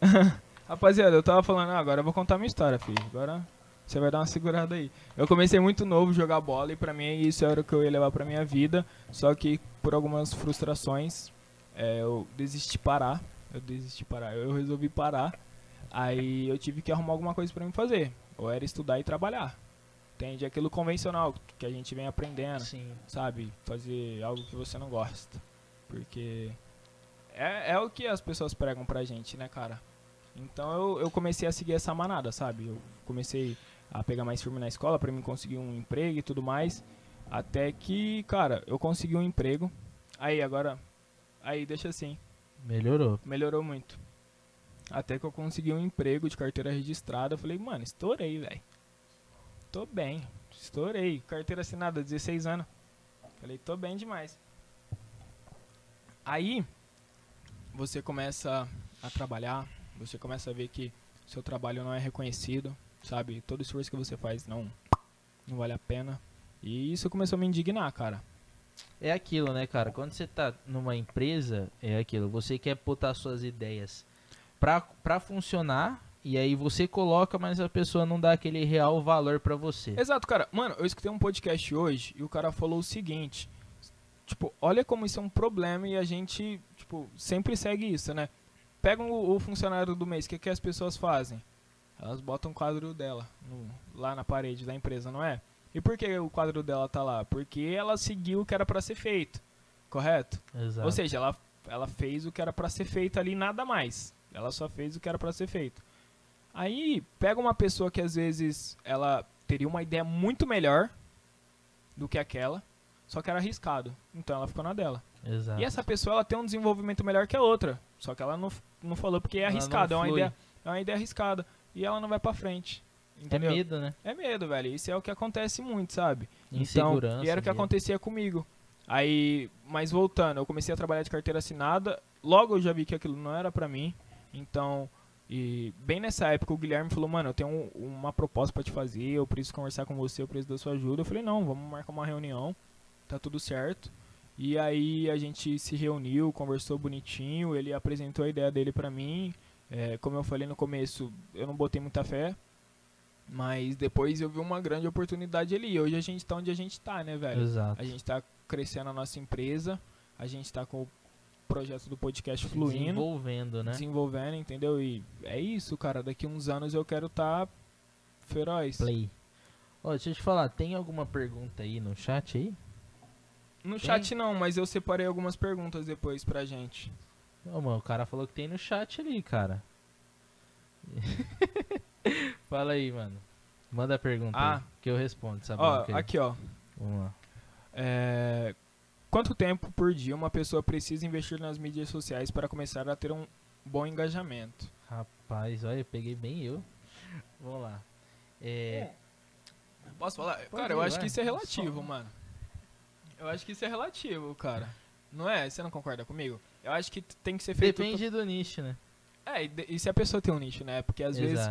Rapaziada, eu tava falando, ah, agora eu vou contar minha história, filho. Agora você vai dar uma segurada aí. Eu comecei muito novo jogar bola e pra mim isso era o que eu ia levar pra minha vida. Só que por algumas frustrações é, eu desisti de parar. Eu desisti de parar. Eu resolvi parar. Aí eu tive que arrumar alguma coisa pra mim fazer. Ou era estudar e trabalhar. Entende? Aquilo convencional que a gente vem aprendendo Sim. sabe? Fazer algo que você não gosta. Porque é, é o que as pessoas pregam pra gente, né, cara? Então eu, eu comecei a seguir essa manada, sabe? Eu comecei a pegar mais firme na escola pra mim conseguir um emprego e tudo mais. Até que, cara, eu consegui um emprego. Aí, agora. Aí, deixa assim. Melhorou. Melhorou muito. Até que eu consegui um emprego de carteira registrada. Eu falei, mano, estourei, velho. Tô bem. Estourei. Carteira assinada, 16 anos. Falei, tô bem demais. Aí, você começa a trabalhar. Você começa a ver que seu trabalho não é reconhecido, sabe? Todo esforço que você faz não, não vale a pena. E isso começou a me indignar, cara. É aquilo, né, cara? Quando você tá numa empresa, é aquilo. Você quer botar suas ideias pra, pra funcionar. E aí você coloca, mas a pessoa não dá aquele real valor pra você. Exato, cara. Mano, eu escutei um podcast hoje e o cara falou o seguinte. Tipo, olha como isso é um problema e a gente, tipo, sempre segue isso, né? Pega o, o funcionário do mês, o que, que as pessoas fazem? Elas botam o quadro dela no- lá na parede da empresa, não é? E por que o quadro dela tá lá? Porque ela seguiu o que era pra ser feito, correto? Exato. Ou seja, ela, ela fez o que era pra ser feito ali, nada mais. Ela só fez o que era pra ser feito. Aí, pega uma pessoa que às vezes ela teria uma ideia muito melhor do que aquela, só que era arriscado. Então ela ficou na dela. Exato. E essa pessoa ela tem um desenvolvimento melhor que a outra, só que ela não, não falou porque é arriscado, é uma ideia, é uma ideia arriscada e ela não vai pra frente. É Entendeu? medo, né? É medo, velho. Isso é o que acontece muito, sabe? Insegurança. Então, e era o que acontecia comigo. Aí, mas voltando, eu comecei a trabalhar de carteira assinada. Logo eu já vi que aquilo não era pra mim. Então, e bem nessa época o Guilherme falou: "Mano, eu tenho um- uma proposta pra te fazer, eu preciso conversar com você, eu preciso da sua ajuda". Eu falei: "Não, vamos marcar uma reunião. Tá tudo certo". E aí a gente se reuniu, conversou bonitinho, ele apresentou a ideia dele pra mim. É, como eu falei no começo, eu não botei muita fé, mas depois eu vi uma grande oportunidade ali. Hoje a gente tá onde a gente tá, né, velho? Exato. A gente tá crescendo a nossa empresa, a gente tá com projeto do podcast fluindo, Desenvolvendo, né? desenvolvendo, entendeu? E é isso, cara. Daqui uns anos eu quero estar feroz. Play. Ó, deixa eu te falar, tem alguma pergunta aí no chat aí? No Tem? chat não, mas eu separei algumas perguntas depois pra gente. Ô, mano, o cara falou que tem no chat ali, cara. Fala aí, mano. Manda a pergunta Ah. aí, que eu respondo, sabe? Ó, aqui ó. Vamos lá. É, Quanto tempo por dia uma pessoa precisa investir nas mídias sociais para começar a ter um bom engajamento? Rapaz, olha, eu peguei bem eu. Vamos lá. É, Posso falar? Pode cara, ir, eu acho vai. que isso é relativo, Só- mano. Eu acho que isso é relativo, cara. Não é? Você não concorda comigo? Eu acho que tem que ser feito. depende do nicho, né? É, e, de- e se a pessoa tem um nicho, né? Porque às vezes.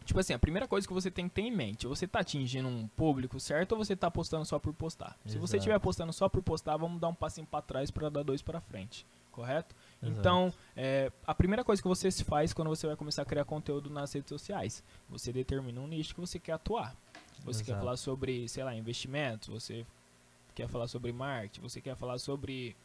Exato. Tipo assim, a primeira coisa que você tem que ter em mente, você tá atingindo um público certo ou você tá postando só por postar? Se você Exato. estiver postando só por postar, vamos dar um passinho pra trás pra dar dois pra frente, correto? Exato. Então, é, a primeira coisa que você se faz quando você vai começar a criar conteúdo nas redes sociais, você determina um nicho que você quer atuar. Você quer Exato. falar sobre, sei lá, investimentos, você quer falar sobre marketing, você quer falar sobre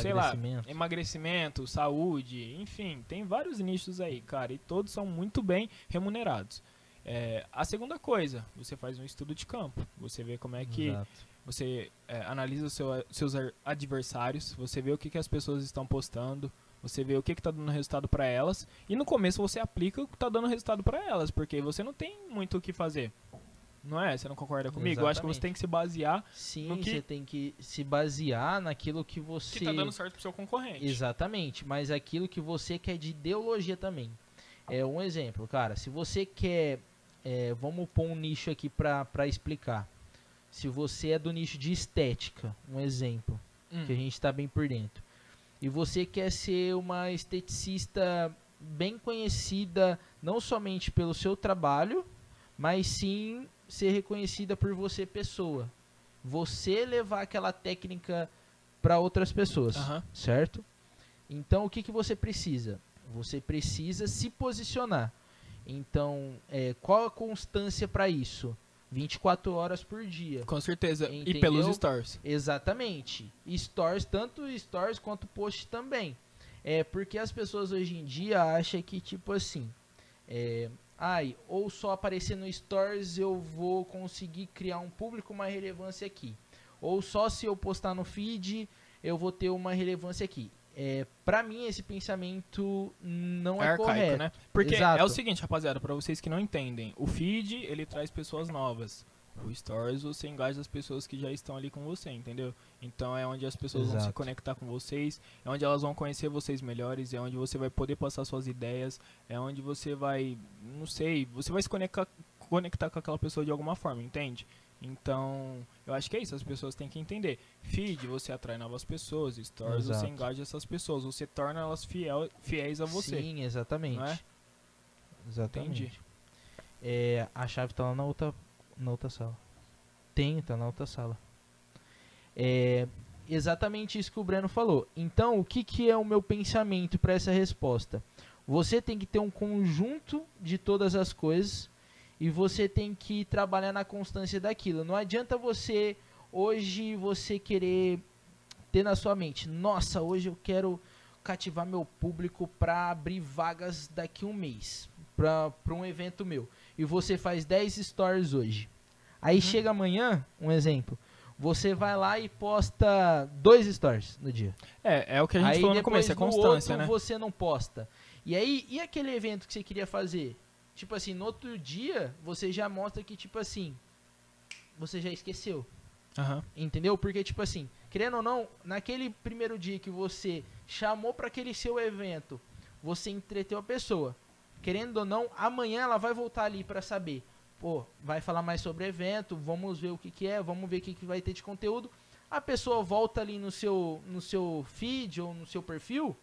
sei lá, Emagrecimento. saúde, enfim, tem vários nichos aí, cara, e todos são muito bem remunerados. É, a segunda coisa, você faz um estudo de campo, você vê como é que Exato. você é, analisa os seu- seus adversários, você vê o que, que as pessoas estão postando, você vê o que está dando resultado para elas, e no começo você aplica o que está dando resultado para elas, porque você não tem muito o que fazer. Não é? Você não concorda comigo? Eu acho que você Exatamente. tem que se basear Sim, no que- você tem que se basear naquilo que você. que está dando certo pro seu concorrente. Exatamente, mas aquilo que você quer de ideologia também. É um exemplo, cara. Se você quer. é, vamos pôr um nicho aqui pra, pra explicar. Se você é do nicho de estética, um exemplo, Hum. que a gente tá bem por dentro. E você quer ser uma esteticista bem conhecida, não somente pelo seu trabalho, mas sim ser reconhecida por você, pessoa. Você levar aquela técnica para outras pessoas Aham. certo? Então o que, que você precisa? Você precisa se posicionar. Então, é, qual a constância para isso? 24 horas por dia. Com certeza. E Entendeu? pelos stories. Exatamente. Stories, tanto stories quanto post também. É porque as pessoas hoje em dia acham que tipo assim, é, ai, ou só aparecer no stories eu vou conseguir criar um público, uma relevância aqui. Ou só se eu postar no feed eu vou ter uma relevância aqui. É, para mim esse pensamento não É, é, arcaico, correto. né? Porque Exato. é o seguinte, rapaziada, pra vocês que não entendem, o feed, ele traz pessoas novas. O Stories, você engaja as pessoas que já estão ali com você, entendeu? Então é onde as pessoas vão se Exato. conectar com vocês, é onde elas vão conhecer vocês melhores, é onde você vai poder passar suas ideias, é onde você vai, não sei, você vai se conectar, conectar com aquela pessoa de alguma forma, entende? Então, eu acho que é isso, as pessoas têm que entender. Feed, você atrai novas pessoas, Stories, você Exato. engaja essas pessoas, você torna elas fiel, fiéis a você. Sim, exatamente. Não é? Exatamente. Entendi. É, a chave tá lá na outra, na outra sala. Tem, tá na outra sala. É exatamente isso que o Breno falou. Então, o que, que é o meu pensamento para essa resposta? Você tem que ter um conjunto de todas as coisas e você tem que trabalhar na constância daquilo. Não adianta você hoje você querer ter na sua mente, nossa, hoje eu quero cativar meu público para abrir vagas daqui um mês para um evento meu. E você faz 10 stories hoje. Aí Uhum. chega amanhã, um exemplo, você vai lá e posta dois stories no dia. É, é o que a gente aí falou no começo, é constância, outro né? você não posta. E aí, e aquele evento que você queria fazer? Tipo assim, no outro dia, você já mostra que, tipo assim, você já esqueceu. Aham. Entendeu? Porque, tipo assim, querendo ou não, naquele primeiro dia que você chamou para aquele seu evento, você entreteu a pessoa. Querendo ou não, amanhã ela vai voltar ali para saber. Pô, vai falar mais sobre o evento, vamos ver o que, que é, vamos ver o que, que vai ter de conteúdo. A pessoa volta ali no seu, no seu feed ou no seu perfil,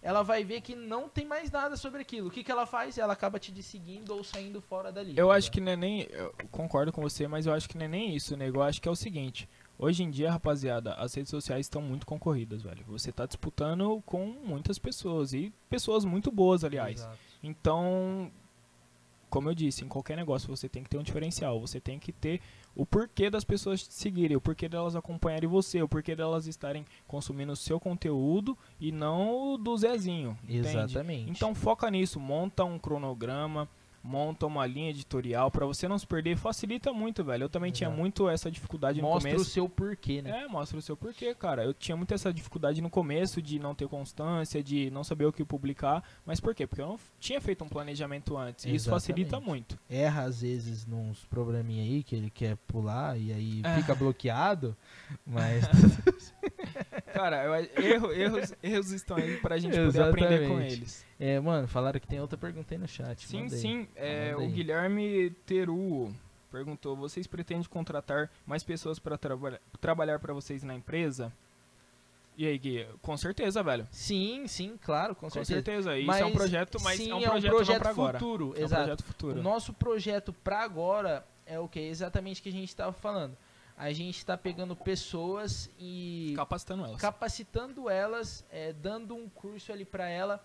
ela vai ver que não tem mais nada sobre aquilo. O que, que ela faz? Ela acaba te seguindo ou saindo fora dali. Eu tá acho que não é nem. Eu concordo com você, mas eu acho que não é nem isso, nego. Eu acho que é o seguinte. Hoje em dia, rapaziada, as redes sociais estão muito concorridas, velho. Você tá disputando com muitas pessoas. E pessoas muito boas, aliás. Exato. Então, como eu disse, em qualquer negócio você tem que ter um diferencial. Você tem que ter o porquê das pessoas te seguirem, o porquê delas acompanharem você, o porquê delas estarem consumindo o seu conteúdo e não o do Zezinho. entende? Exatamente. Então foca nisso, monta um cronograma, monta uma linha editorial pra você não se perder, facilita muito, velho. Eu também tinha muito essa dificuldade no Mostra o começo. seu porquê, né? É, mostra o seu porquê, cara. Eu tinha muito essa dificuldade no começo de não ter constância, de não saber o que publicar. Mas por quê? Porque eu não tinha feito um planejamento antes. E isso facilita Exatamente. muito. Erra às vezes nos probleminha aí que ele quer pular e aí É. fica bloqueado, mas Cara, eu, erro, erros, erros estão aí pra gente poder aprender com eles. é, mano, falaram que tem outra pergunta aí no chat. Sim, manda aí. sim. É, o. Guilherme Teruo perguntou: vocês pretendem contratar mais pessoas para trabalhar trabalhar para vocês na empresa? E aí, Gui? Com certeza, velho. Sim, sim, claro, com, Com certeza. certeza. Isso Mas, é um projeto, mas sim, é um projeto, não pra agora. futuro, É um exato. projeto futuro. O nosso projeto pra agora é o que? Exatamente o que a gente estava falando. A gente está pegando pessoas e Capacitando elas. capacitando elas, é, dando um curso ali para ela,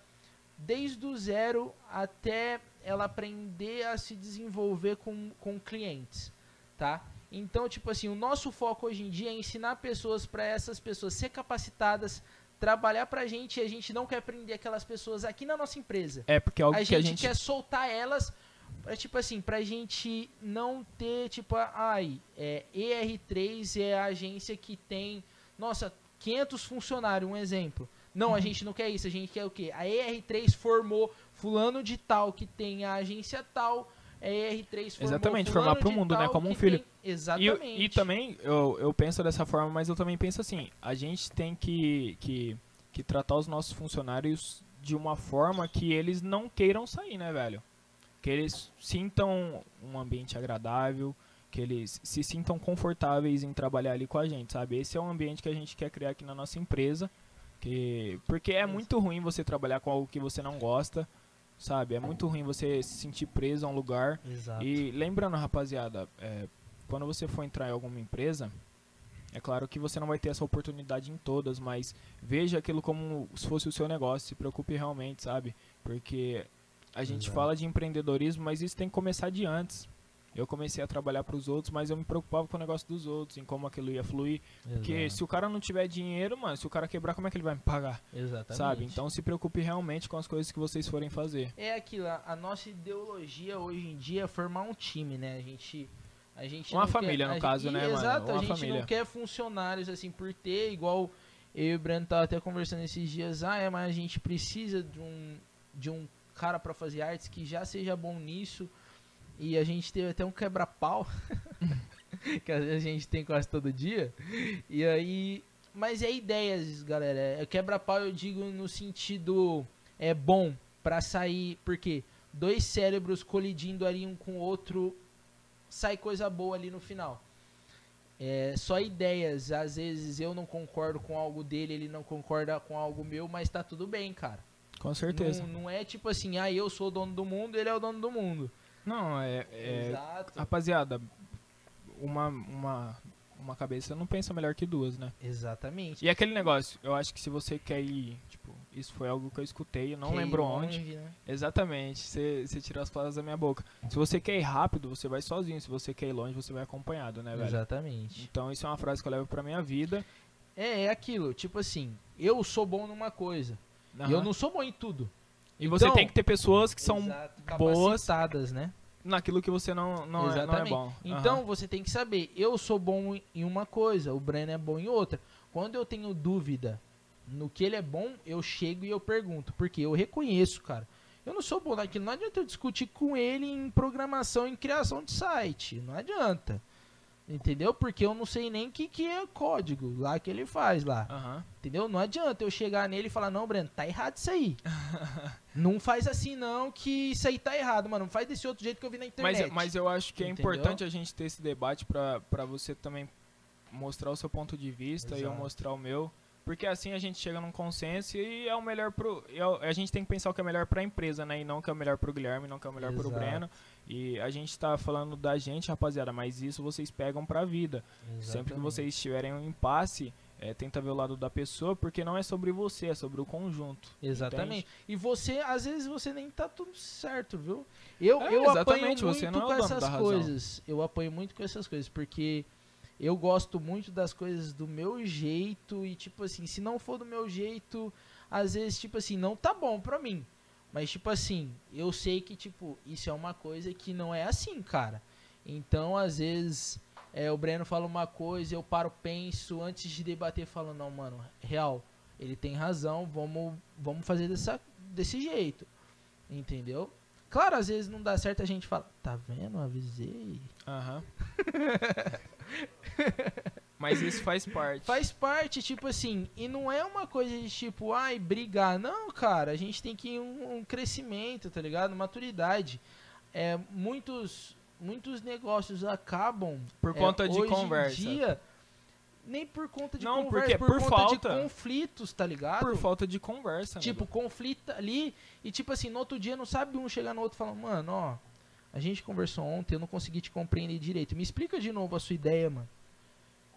desde o zero até ela aprender a se desenvolver com, com clientes, tá? Então, tipo assim, o nosso foco hoje em dia é ensinar pessoas para essas pessoas ser capacitadas, trabalhar pra gente e a gente não quer prender aquelas pessoas aqui na nossa empresa. É, porque é algo A que gente, a gente. quer soltar elas pra, tipo assim, pra gente não ter, tipo, ai, é, ER3 é a agência que tem, nossa, 500 funcionários, um exemplo. Não, Uhum. a gente não quer isso, a gente quer o quê? A ER3 formou fulano de tal que tem a agência tal, a ER3 formou Exatamente, formar pro mundo, né, como um filho. tem- Exatamente. E, e também, eu, eu penso dessa forma, mas eu também penso assim: a gente tem que, que, que tratar os nossos funcionários de uma forma que eles não queiram sair, né, velho? Que eles sintam um ambiente agradável, que eles se sintam confortáveis em trabalhar ali com a gente, sabe? Esse é o ambiente que a gente quer criar aqui na nossa empresa. Que, porque é muito ruim você trabalhar com algo que você não gosta, sabe? É muito ruim você se sentir preso a um lugar Exato. e lembrando, rapaziada, é, quando você for entrar em alguma empresa, é claro que você não vai ter essa oportunidade em todas, mas veja aquilo como se fosse o seu negócio, se preocupe realmente, sabe? Porque a gente Exato. fala de empreendedorismo, mas isso tem que começar de antes. Eu comecei a trabalhar para os outros, mas eu me preocupava com o negócio dos outros, em como aquilo ia fluir. Porque Exato. se o cara não tiver dinheiro, mano, se o cara quebrar, como é que ele vai me pagar? Exatamente. Sabe? Então se preocupe realmente com as coisas que vocês forem fazer. É aquilo, a a nossa ideologia hoje em dia é formar um time, né? A gente. A gente Uma família, quer, no caso, gente- né, mano? Exato, a gente família. não quer funcionários assim por ter, igual eu e o Breno tava até conversando esses dias. Ah, é, mas a gente precisa de um, de um cara pra fazer artes que já seja bom nisso. E a gente teve até um quebra-pau que a gente tem quase todo dia. E aí. Mas é ideias, galera. É quebra-pau, eu digo no sentido. É bom pra sair. Porque dois cérebros colidindo ali um com o outro. Sai coisa boa ali no final. É só ideias. Às vezes eu não concordo com algo dele, ele não concorda com algo meu, mas tá tudo bem, cara. Com certeza. Não, não é tipo assim, ah, eu sou o dono do mundo, ele é o dono do mundo. Não, é- é Exato. Rapaziada, uma, uma, uma cabeça não pensa melhor que duas, né? Exatamente. E aquele negócio, eu acho que se você quer ir, tipo, isso foi algo que eu escutei, eu não Que lembro longe, onde. né? Exatamente, você, você tirou as palavras da minha boca. Se você quer ir rápido, você vai sozinho. Se você quer ir longe, você vai acompanhado, né, velho? Exatamente. Então isso é uma frase que eu levo pra minha vida. É, é aquilo, tipo assim, eu sou bom numa coisa. E eu não sou bom em tudo. E você Então- tem que ter pessoas que são Exato, boas né? naquilo que você não, não, é, não é bom. Então Aham. você tem que saber, eu sou bom em uma coisa, o Breno é bom em outra. Quando eu tenho dúvida no que ele é bom, eu chego e eu pergunto, porque eu reconheço, cara. Eu não sou bom naquilo, não adianta eu discutir com ele em programação, em criação de site, não adianta. Entendeu? Porque eu não sei nem o que, que é código lá que ele faz lá. Aham. Entendeu? Não adianta eu chegar nele e falar, não, Breno, tá errado isso aí. não faz assim não, que isso aí tá errado, mano. Não faz desse outro jeito que eu vi na internet. Mas, mas eu acho que é Entendeu? importante a gente ter esse debate pra, pra você também mostrar o seu ponto de vista e eu Exato. mostrar o meu. Porque assim a gente chega num consenso e é o melhor pro. é o- a gente tem que pensar o que é melhor pra empresa, né? E não o que é melhor pro Guilherme, não o que é melhor pro Exato. Breno. E a gente tá falando da gente, rapaziada, mas isso vocês pegam pra vida. Sempre que Exatamente. vocês tiverem um impasse, é, tenta ver o lado da pessoa, porque não é sobre você, é sobre o conjunto. Exatamente. E você, às vezes, você nem tá tudo certo, viu? Eu, É, eu apanho exatamente, muito você não é com essas razão. coisas. Eu apanho muito com essas coisas, porque eu gosto muito das coisas do meu jeito e, tipo assim, se não for do meu jeito, às vezes, tipo assim, não tá bom pra mim. Mas, tipo assim, eu sei que, tipo, isso é uma coisa que não é assim, cara. Então, às vezes, é, o Breno fala uma coisa, eu paro, penso, antes de debater, falo, não, mano, real, ele tem razão, vamos, vamos fazer dessa, desse jeito. Entendeu? Claro, às vezes não dá certo, a gente fala, tá vendo? Avisei. Aham. Mas isso faz parte. Faz parte, tipo assim, e não é uma coisa de tipo, ai, brigar. Não, cara, a gente tem que ir um, um crescimento, tá ligado? Maturidade. É, muitos, muitos negócios acabam Por é, conta de hoje conversa. Em dia, nem por conta de Não, conversa, porque por, por conta falta- de conflitos, tá ligado? Por falta de conversa, Tipo, conflito ali e tipo assim, no outro dia não sabe um chegar no outro e falar, mano, ó, a gente conversou ontem, eu não consegui te compreender direito. Me explica de novo a sua ideia, mano.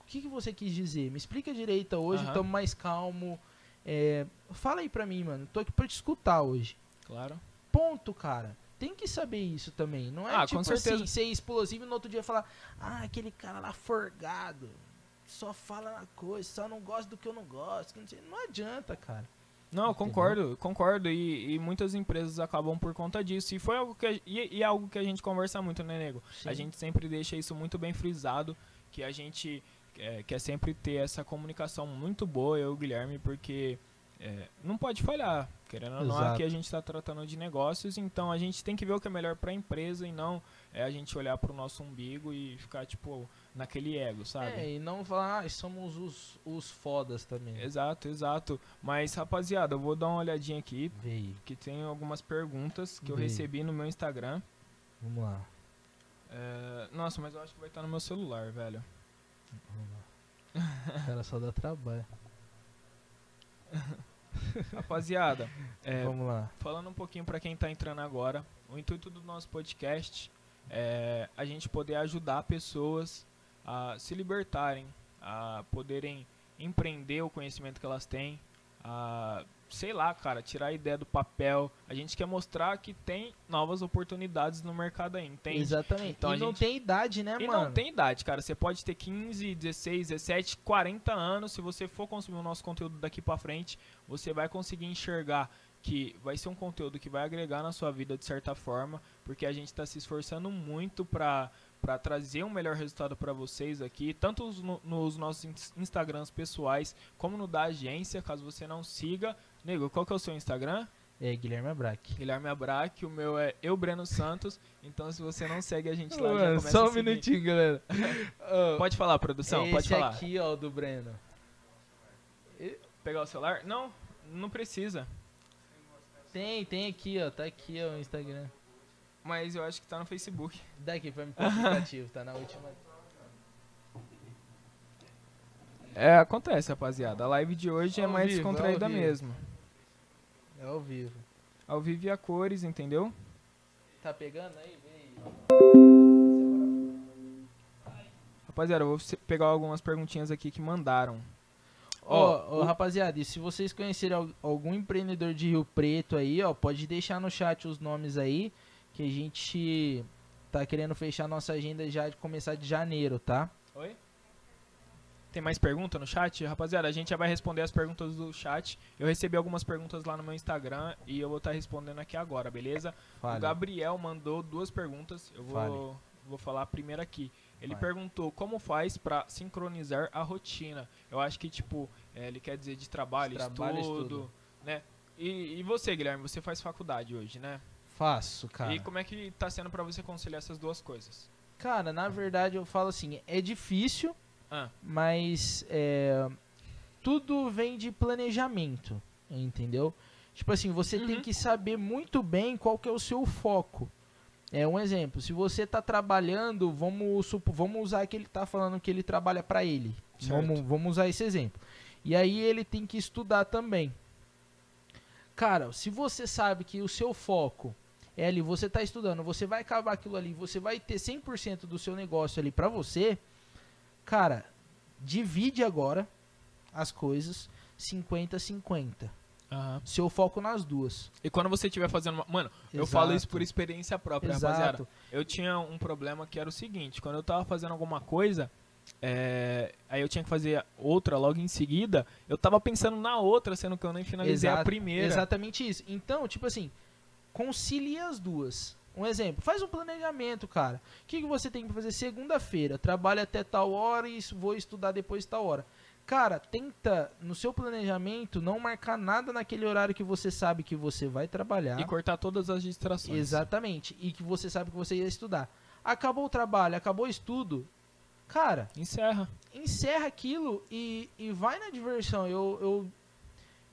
O que, que você quis dizer? Me explica direito hoje, Aham. tamo mais calmo. É, fala aí pra mim, mano. Tô aqui pra te escutar hoje. claro. Ponto, cara. Tem que saber isso também. Não é Ah, tipo com certeza. assim, ser explosivo e no outro dia falar, ah, aquele cara lá forgado. Só fala na coisa, só não gosta do que eu não gosto. não sei. Não adianta, cara. Não, concordo, concordo. E, e muitas empresas acabam por conta disso. E foi algo que a, e, e é algo que a gente conversa muito, né, nego? A Sim. gente sempre deixa isso muito bem frisado, que a gente é, quer sempre ter essa comunicação muito boa, eu e o Guilherme, porque é, não pode falhar. Querendo ou não, Exato. aqui a gente está tratando de negócios, então a gente tem que ver o que é melhor para a empresa e não é a gente olhar para o nosso umbigo e ficar, tipo, naquele ego, sabe? É, e não falar, ah, somos os, os fodas também. Exato, exato. Mas, rapaziada, eu vou dar uma olhadinha aqui, Veio. que tem algumas perguntas que eu Veio. recebi no meu Instagram. Vamos lá. É, Nossa, mas eu acho que vai estar no meu celular, velho. O cara só dá trabalho. Rapaziada, é, Vamos lá. falando um pouquinho pra quem tá entrando agora, o intuito do nosso podcast é a gente poder ajudar pessoas a se libertarem, a poderem empreender o conhecimento que elas têm, a, sei lá, cara, tirar a ideia do papel. A gente quer mostrar que tem novas oportunidades no mercado aí, entende? Exatamente. Então e não gente- tem idade, né, E mano? não tem idade, cara. Você pode ter 15, 16, 17, 40 anos. Se você for consumir o nosso conteúdo daqui pra frente, você vai conseguir enxergar que vai ser um conteúdo que vai agregar na sua vida de certa forma, porque a gente tá se esforçando muito pra, pra trazer um melhor resultado pra vocês aqui, tanto os no- nos nossos ins- Instagrams pessoais, como no da agência, caso você não siga. Nego, qual que é o seu Instagram? É, Guilherme Abraque. Guilherme Abraque, o meu é Eu Breno Santos. Então, se você não segue a gente lá, já começa só um minutinho, galera. Pode falar, produção, esse pode falar. aqui, ó, do Breno. Pegar o celular? Não, não precisa. Tem, tem aqui, ó. Tá aqui, ó, o Instagram. Mas eu acho que tá no Facebook. Daqui, foi pro aplicativo, tá na última. É, acontece, rapaziada. A live de hoje é mais vivo, descontraída mesmo. É ao vivo. Ao vivo e a cores, entendeu? Tá pegando aí? Rapaziada, eu vou pegar algumas perguntinhas aqui que mandaram. Ó, ó, o- rapaziada, e se vocês conhecerem al- algum empreendedor de Rio Preto aí, ó, pode deixar no chat os nomes aí, que a gente tá querendo fechar nossa agenda já de começar de janeiro, tá? Oi? Tem mais pergunta no chat? Rapaziada, a gente já vai responder as perguntas do chat. Eu recebi algumas perguntas lá no meu Instagram e eu vou estar respondendo aqui agora, beleza? O Fale. Gabriel mandou duas perguntas. Eu Fale. vou, vou falar a primeira aqui. Ele Vai. perguntou como faz pra sincronizar a rotina. Eu acho que, tipo, é, ele quer dizer de trabalho, Trabalho e estudo, estudo. né? E, e você, Guilherme, você faz faculdade hoje, né? Faço, cara. E como é que tá sendo pra você conciliar essas duas coisas? Cara, na verdade eu falo assim, é difícil, Ah, mas é, tudo vem de planejamento, entendeu? Tipo assim, você tem Uhum. que saber muito bem qual que é o seu foco. É um exemplo, se você tá trabalhando, vamos, supo- vamos usar que ele tá falando que ele trabalha para ele. Certo. Vamos, vamos usar esse exemplo. E aí ele tem que estudar também. Cara, se você sabe que o seu foco é ali, você tá estudando, você vai acabar aquilo ali, você vai ter 100% do seu negócio ali pra você, cara, divide agora, as coisas 50-50. Aham. Se eu foco nas duas. E quando você estiver fazendo uma... Mano, eu Exato. falo isso por experiência própria, rapaziada. Exato. Eu tinha um problema que era o seguinte, quando eu tava fazendo alguma coisa, é, aí eu tinha que fazer outra logo em seguida, eu tava pensando na outra, sendo que eu nem finalizei a Exato, primeira. Exatamente isso. Então, tipo assim, concilie as duas. Um exemplo, faz um planejamento, cara. O que, que você tem que fazer segunda-feira? Trabalha até tal hora e vou estudar depois de tal hora. Cara, tenta no seu planejamento não marcar nada naquele horário que você sabe que você vai trabalhar. E cortar todas as distrações. Exatamente. E que você sabe que você ia estudar. Acabou o trabalho, acabou o estudo. Cara, Encerra. encerra aquilo e, e vai na diversão. Eu, eu,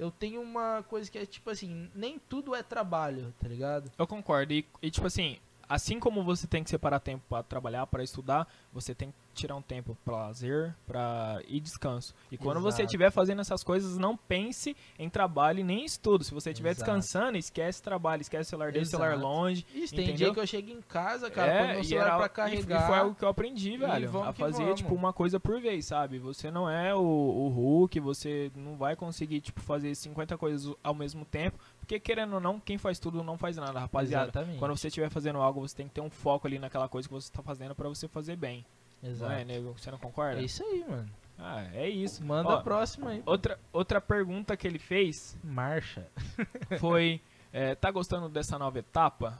eu tenho uma coisa que é tipo assim, nem tudo é trabalho, tá ligado? Eu concordo. E, e, tipo assim, assim como você tem que separar tempo pra trabalhar, pra estudar, você tem que tirar um tempo pra lazer, pra e descanso. E quando você Exato. estiver fazendo essas coisas, não pense em trabalho nem em estudo. Se você estiver descansando, esquece trabalho, esquece o celular, deixa o celular longe. Isso, tem Entendeu? dia que eu chego em casa, cara, é, põe meu celular era, pra carregar. e foi algo que eu aprendi, velho. A fazer, vamos. tipo, uma coisa por vez, sabe? Você não é o, o Hulk, você não vai conseguir, tipo, fazer 50 coisas ao mesmo tempo. Porque, querendo ou não, quem faz tudo não faz nada, rapaziada. Exatamente. Quando você estiver fazendo algo, você tem que ter um foco ali naquela coisa que você tá fazendo pra você fazer bem. Exato. Não é, nego? Você não concorda? É isso aí, mano. Ah, é isso. Manda Ó, a próxima aí. outra, outra pergunta que ele fez Marcha. foi: é, tá gostando dessa nova etapa?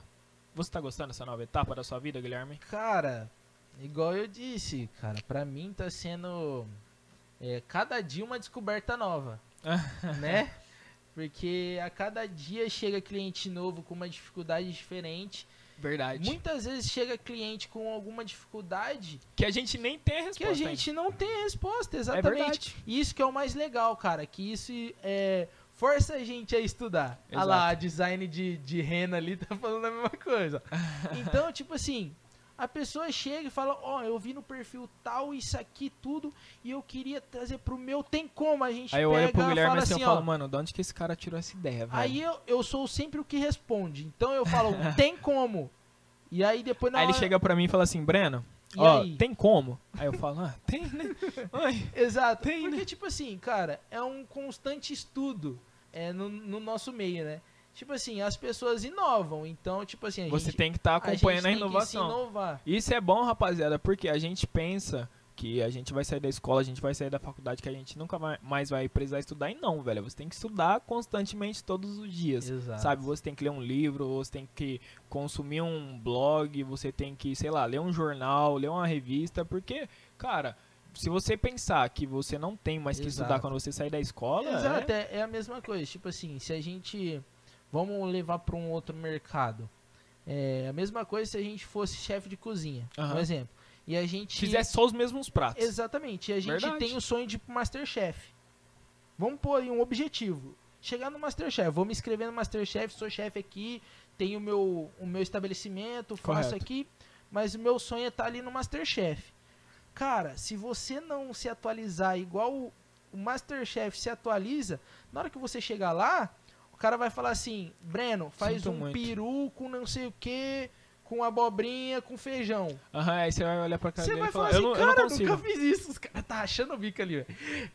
Você tá gostando dessa nova etapa da sua vida, Guilherme? Cara, igual eu disse, cara, pra mim tá sendo é, cada dia uma descoberta nova, né? Porque a cada dia chega cliente novo com uma dificuldade diferente. Verdade. Muitas vezes chega cliente com alguma dificuldade Que a gente nem tem a que resposta. a ainda. gente não tem a resposta, É exatamente. verdade. E isso que é o mais legal, cara, que isso é, força a gente a estudar. Ah lá, a design de, de rena ali tá falando a mesma coisa. Então, tipo assim, a pessoa chega e fala, ó, eu vi no perfil tal, isso aqui, tudo, e eu queria trazer pro meu, tem como? A gente Aí eu olho pro Guilherme fala assim, assim, eu falo, ó, mano, de onde que esse cara tirou essa ideia, velho? aí eu, eu sou sempre o que responde. Então eu falo, tem como? E aí depois na Aí ele hora- chega pra mim e fala assim, Breno, E ó, aí? tem como? Aí eu falo, ah, tem, né? Ai. Exato. Tem, porque, né? tipo assim, cara, é um constante estudo é, no, no nosso meio, né? Tipo assim, as pessoas inovam. Então, tipo assim, a Você gente, tem que estar acompanhando a, gente tem que se inovação. inovar. Isso é bom, rapaziada, porque a gente pensa que a gente vai sair da escola, a gente vai sair da faculdade, que a gente nunca vai- mais vai precisar estudar. E não, velho. Você tem que estudar constantemente todos os dias. Exato. Sabe, você tem que ler um livro, você tem que consumir um blog, você tem que, sei lá, ler um jornal, ler uma revista, porque, cara, se você pensar que você não tem mais que estudar Exato. quando você sair da escola, Exato, é- é, é a mesma coisa. Tipo assim, se a gente. Vamos levar para um outro mercado. É a mesma coisa se a gente fosse chefe de cozinha, Aham. um exemplo. E a gente. fizesse só os mesmos pratos. Exatamente. E a gente Verdade. tem o sonho de ir pro Masterchef. Vamos pôr aí um objetivo. Chegar no Masterchef. Vou me inscrever no Masterchef, sou chefe aqui, tenho o meu, o meu estabelecimento, faço Correto. aqui, mas o meu sonho é estar ali no Masterchef. Cara, se você não se atualizar igual o, o Masterchef se atualiza, na hora que você chegar lá, o cara vai falar assim, Breno, faz Sinto um muito. peru com não sei o que, com abobrinha, com feijão. Aham, aí você vai olhar pra cara Você dele vai e falar assim, eu, não, eu cara, não eu consigo. nunca fiz isso. Os caras tá achando o bico ali, velho.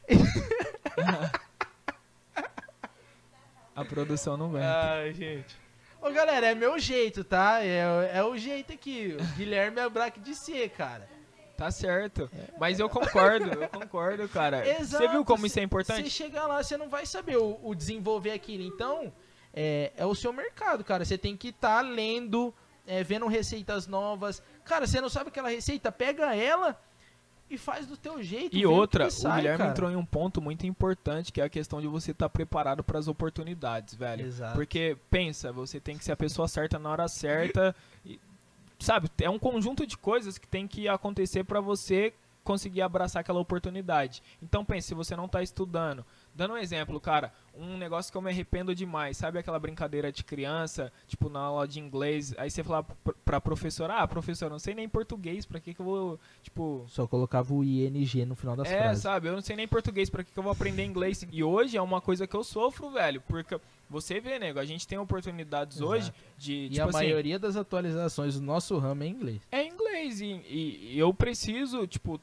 A produção não vem. Ai, gente. Ô, galera, é meu jeito, tá? É, é o jeito aqui. O Guilherme é braque de ser, cara. Tá certo. Mas eu concordo, eu concordo, cara. Exato. Você viu como isso é Você importante? chegar lá, você não vai saber o, o desenvolver aquilo. Então, é, é o seu mercado, cara. Você tem que estar lendo, é, vendo receitas novas. Cara, você não sabe aquela receita? Pega ela e faz do teu jeito. E o outra, o sai, Guilherme cara. entrou em um ponto muito importante, que é a questão de você estar preparado para as oportunidades, velho. Exato. Porque, pensa, você tem que ser a pessoa certa na hora certa. e, sabe, é um conjunto de coisas que tem que acontecer para você conseguir abraçar aquela oportunidade. Então, pense, se você não tá estudando. Dando um exemplo, cara, um negócio que eu me arrependo demais, sabe aquela brincadeira de criança, tipo na aula de inglês, aí você fala pra professora, ah, professor, não sei nem português, pra que que eu vou, tipo, Só colocava o ING no final das é, frases. sabe, eu não sei nem português, pra que, que eu vou aprender inglês? E hoje é uma coisa que eu sofro, velho, porque você vê, nego, a gente tem oportunidades Exato. hoje de, E tipo a assim, maioria das atualizações do nosso ramo é em inglês. é inglês e, e- e eu preciso, tipo,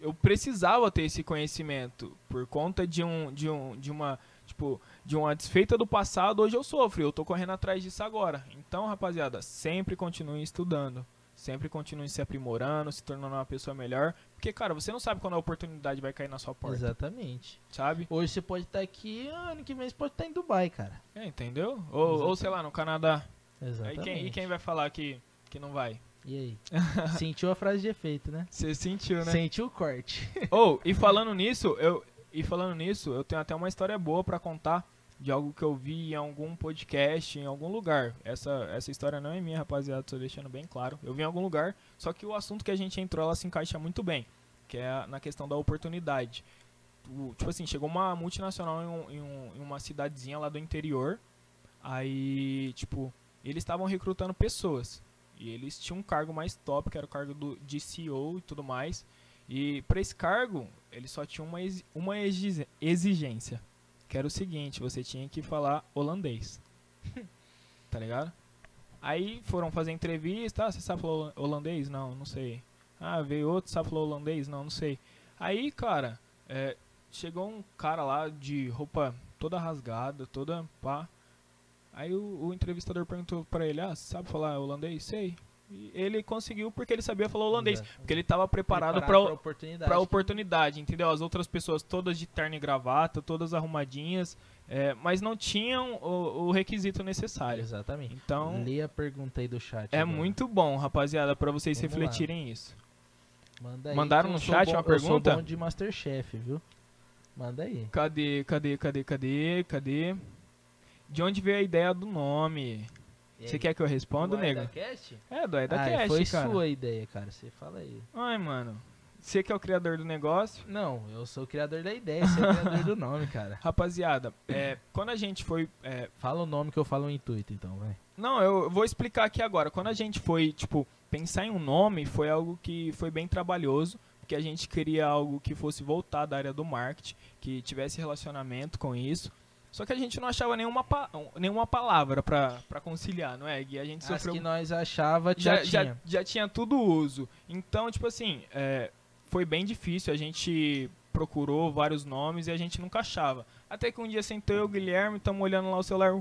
eu precisava ter esse conhecimento por conta de um de um de uma tipo de uma desfeita do passado hoje eu sofro eu tô correndo atrás disso agora então rapaziada sempre continue estudando sempre continue se aprimorando se tornando uma pessoa melhor porque cara você não sabe quando a oportunidade vai cair na sua porta Exatamente. sabe Hoje você pode estar aqui, ano que vem você pode estar em Dubai, cara. é, entendeu ou, ou sei lá no Canadá Aí Exatamente. quem, e quem vai falar que que não vai E aí? Sentiu a frase de efeito, né? você sentiu né Sentiu o corte. Ou, e falando nisso, eu e falando nisso, eu tenho até uma história boa pra contar de algo que eu vi em algum podcast, em algum lugar. Essa essa história não é minha, rapaziada, tô deixando bem claro. Eu vi em algum lugar, só que o assunto que a gente entrou, ela se encaixa muito bem, que é na questão da oportunidade. O- tipo assim, chegou uma multinacional em, um- em um- em uma cidadezinha lá do interior, aí, tipo, eles estavam recrutando pessoas. E eles tinham um cargo mais top, que era o cargo do, de CEO e tudo mais. E para esse cargo, ele só tinha uma, uma exi- exigência, que era o seguinte, você tinha que falar holandês. tá ligado? Aí foram fazer entrevista, ah, você sabe falar holan- holandês? Não, não sei. Ah, veio outro, sabe falar holandês? Não, não sei. Aí, cara, é, chegou um cara lá de roupa toda rasgada, toda pá. Aí o, o entrevistador perguntou pra ele, ah, você sabe falar holandês? Sei. Ele conseguiu porque ele sabia falar holandês. Exato. Porque ele estava preparado para oportunidade. pra oportunidade, entendeu? As outras pessoas todas de terno e gravata, todas arrumadinhas, é, mas não tinham o, o requisito necessário. Exatamente. Então, Lê a pergunta aí do chat. é agora. muito bom, rapaziada, pra vocês Vamos refletirem isso. Manda aí, Mandaram no chat bom- uma Eu sou pergunta? bom de Masterchef, viu? Manda aí. Cadê, cadê, cadê, cadê, cadê? De onde veio a ideia do nome? Você quer que eu responda, Do nego? É, do Aida Ah, Cast, foi cara. sua ideia, cara. Você fala aí. Ai, mano. Você que é o criador do negócio. Não, eu sou o criador da ideia, você é o criador do nome, cara. Rapaziada, é, quando a gente foi é, Fala o nome que eu falo o intuito, então, vai. Não, eu vou explicar aqui agora. Quando a gente foi, tipo, pensar em um nome, foi algo que foi bem trabalhoso, porque a gente queria algo que fosse voltar da área do marketing, que tivesse relacionamento com isso. Só que a gente não achava nenhuma, pa- nenhuma palavra pra conciliar, não é, Gui? A gente As sofreu que nós achava já, já, já, tinha. já tinha tudo uso. Então, tipo assim, é, foi bem difícil. A gente procurou vários nomes e a gente nunca achava. Até que um dia sentou eu e o Guilherme, estamos olhando lá o celular.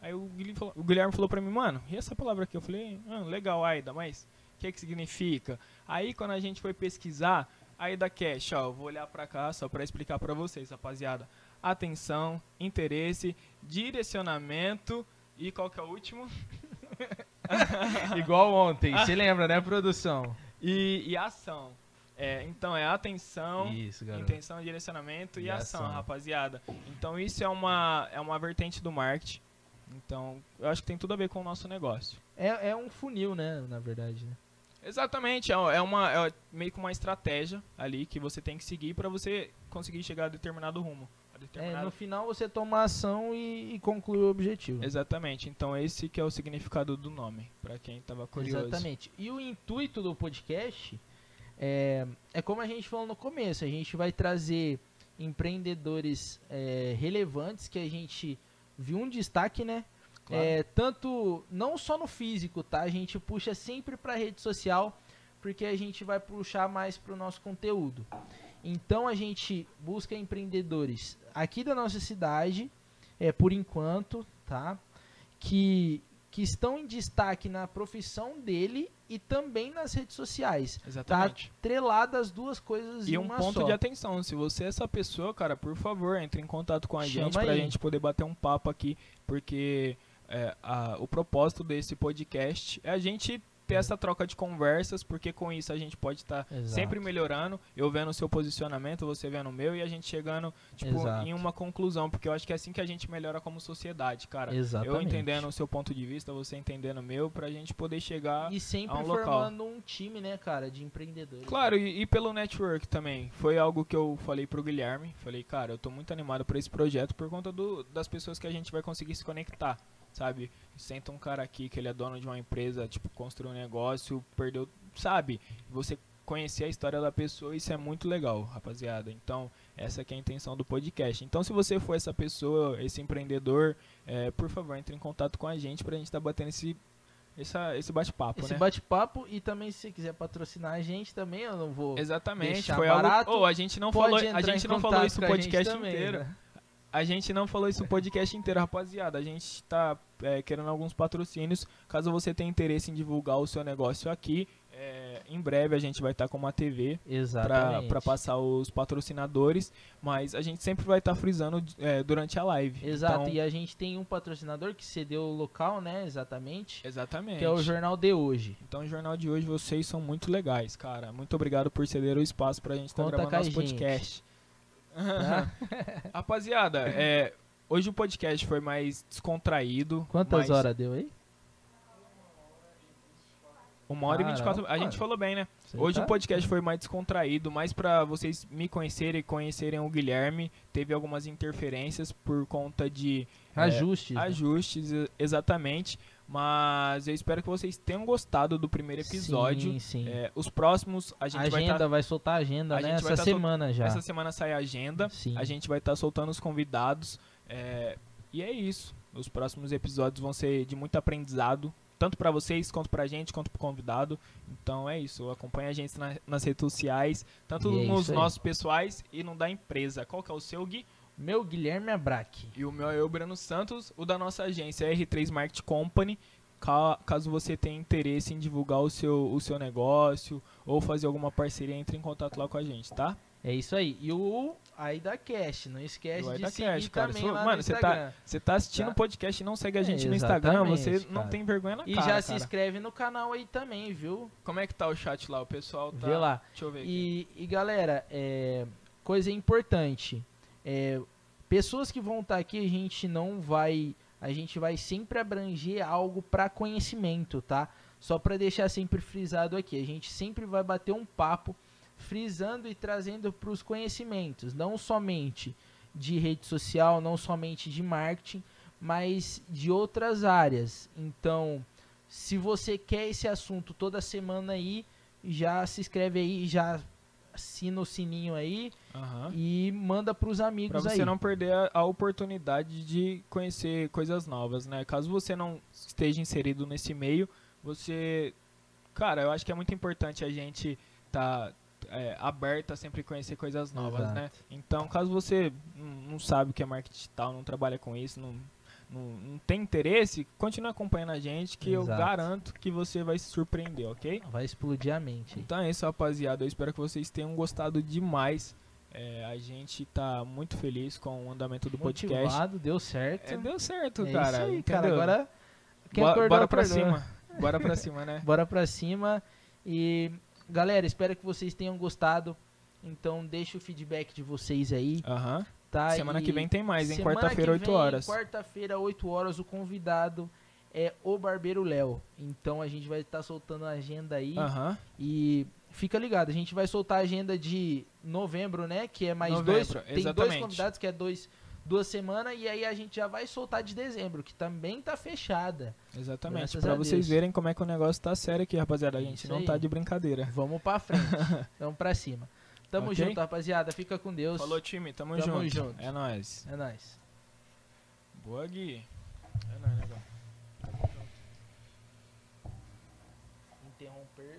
Aí o Guilherme, falou, o Guilherme falou pra mim, mano, e essa palavra aqui? Eu falei, ah, legal, Aida, mas o que, que significa? Aí quando a gente foi pesquisar, Aida Cash, ó, vou olhar pra cá só pra explicar pra vocês, rapaziada. Atenção, interesse, direcionamento e qual que é o último? Igual ontem, você lembra, né, produção? E, e ação. É, então é atenção, Isso, intenção, direcionamento e, E ação, ação. rapaziada. Então isso é uma, é uma vertente do marketing. Então eu acho que tem tudo a ver com o nosso negócio. É, é um funil, né, na verdade, né? Exatamente, é é uma é meio que uma estratégia ali que você tem que seguir para você conseguir chegar a determinado rumo. A É, determinado... no final você toma a ação e, e conclui o objetivo. Exatamente. Então esse que é o significado do nome, para quem tava curioso. Exatamente. E o intuito do podcast é, é como a gente falou no começo, a gente vai trazer empreendedores é, relevantes que a gente viu um destaque, né? Claro. É, tanto não só no físico, tá? A gente puxa sempre para rede social porque a gente vai puxar mais para o nosso conteúdo. Então a gente busca empreendedores aqui da nossa cidade, é por enquanto, tá? Que que estão em destaque na profissão dele e também nas redes sociais. Tá Exatamente. atrelado as duas coisas E em um uma ponto só. de atenção, se você é essa pessoa, cara, por favor, entre em contato com a Chama gente pra aí. gente poder bater um papo aqui, porque é, a- o propósito desse podcast é a gente ter essa troca de conversas, porque com isso a gente pode estar Exato. sempre melhorando, eu vendo o seu posicionamento, você vendo o meu, e a gente chegando, tipo, Exato. em uma conclusão, porque eu acho que é assim que a gente melhora como sociedade, cara. Exatamente. Eu entendendo o seu ponto de vista, você entendendo o meu, pra gente poder chegar E sempre a um local. formando um time, né, cara, de empreendedores. Claro, e, e pelo network também. Foi algo que eu falei pro Guilherme. Falei, cara, eu tô muito animado por esse projeto por conta do, das pessoas que a gente vai conseguir se conectar, sabe? Senta um cara aqui que ele é dono de uma empresa, tipo, construiu um negócio, perdeu, sabe? Você conhecer a história da pessoa, isso é muito legal, rapaziada. Então, essa que é a intenção do podcast. Então, se você for essa pessoa, esse empreendedor, é, por favor, entre em contato com a gente pra gente estar batendo esse essa, esse bate-papo, esse né? bate-papo e também se você quiser patrocinar a gente também, eu não vou Exatamente. Foi barato, algo. Oh, a gente não falou, a gente não falou isso o com a gente podcast também, inteiro. né? A gente não falou isso o podcast inteiro, rapaziada. A gente tá é, querendo alguns patrocínios. Caso você tenha interesse em divulgar o seu negócio aqui, é, em breve a gente vai estar com uma TV para passar os patrocinadores, mas a gente sempre vai estar frisando é, durante a live. Exato, Então, e a gente tem um patrocinador que cedeu o local, né, exatamente, exatamente. que é o Jornal de Hoje. Então, o jornal de hoje, vocês são muito legais, cara. Muito obrigado por ceder o espaço pra gente estar Conta gravando a nosso gente. podcast. Tá? Rapaziada, é, hoje o podcast foi mais descontraído. Quantas mais- horas deu aí? Uma hora e Caramba, 24. A gente falou bem, né? Você Hoje tá- o podcast foi mais descontraído, mais pra vocês me conhecerem e conhecerem o Guilherme. Teve algumas interferências por conta de é, Ajustes. né? ajustes, e- exatamente. Mas eu espero que vocês tenham gostado do primeiro episódio. Sim, sim. É, os próximos a gente vai agenda estar. vai soltar a agenda, a né? Essa tá sol- semana já. Essa semana sai a agenda. Sim. A gente vai estar soltando os convidados. é, e é isso. Os próximos episódios vão ser de muito aprendizado. Tanto pra vocês, quanto pra gente, quanto pro convidado. Então é isso. Acompanha a gente na- nas redes sociais. Tanto é nos nossos pessoais e no da empresa. Qual que é o seu, Gui? Meu Guilherme Abraque. E o meu é o Breno Santos. O da nossa agência é R3 Market Company. Ca- Caso você tenha interesse em divulgar o seu, o seu negócio ou fazer alguma parceria, entre em contato lá com a gente, tá? É isso aí. E o Aida Cash, não esquece O de seguir Cash, cara. também Se- mano, no você tá-. Você tá assistindo o Tá. podcast e não segue a gente É, no Instagram, você exatamente, não cara. tem vergonha na E cara, já se cara. inscreve no canal aí também, viu? Como é que tá o chat lá? O pessoal tá... Vê lá. Deixa eu ver aqui. E, e, galera, é, coisa importante. É, pessoas que vão estar aqui, a gente não vai. A gente vai sempre abranger algo para conhecimento, tá? Só para deixar sempre frisado aqui. A gente sempre vai bater um papo frisando e trazendo para os conhecimentos, não somente de rede social, não somente de marketing, mas de outras áreas. Então, se você quer esse assunto toda semana aí, já se inscreve aí, já assina o sininho aí Aham. e manda pros Pra amigos você aí. não perder a, a oportunidade de conhecer coisas novas, né? Caso você não esteja inserido nesse meio, você... Cara, eu acho que é muito importante a gente tá é, aberto a sempre conhecer coisas novas, Exato. né? Então, caso você não não sabe o que é marketing digital, não trabalha com isso, não, não, não tem interesse, continue acompanhando a gente que eu Exato. garanto que você vai se surpreender, ok? Vai explodir a mente. Então é isso, rapaziada. Eu espero que vocês tenham gostado demais. É, a gente tá muito feliz com o andamento do podcast. Motivado, deu certo. É, deu certo, É cara. isso aí, cara. Agora quem Bo- acordou, bora pra acordou. cima. Bora pra cima, né? Bora pra cima. E galera, espero que vocês tenham gostado. Então deixa o feedback de vocês aí, Aham. Tá? Semana E que vem tem mais, hein? Quarta-feira, que 8 vem, horas. Quarta-feira, 8 horas, o convidado é o Barbeiro Léo. Então a gente vai estar soltando a agenda aí. Aham. E fica ligado, a gente vai soltar a agenda de novembro, né? Que é mais Novembro, dois. Tem dois exatamente. convidados, que é dois, duas semanas. E aí a gente já vai soltar de dezembro, que também tá fechada. Exatamente. Graças Pra a vocês verem como é que o negócio tá sério aqui, rapaziada. A gente Isso não aí. tá de brincadeira. Vamos pra frente. Vamos pra cima. Tamo Ok? junto, rapaziada. Fica com Deus. Falou, time. Tamo, Tamo junto. junto. É nóis. É nóis. Boa, Gui. É nóis, né?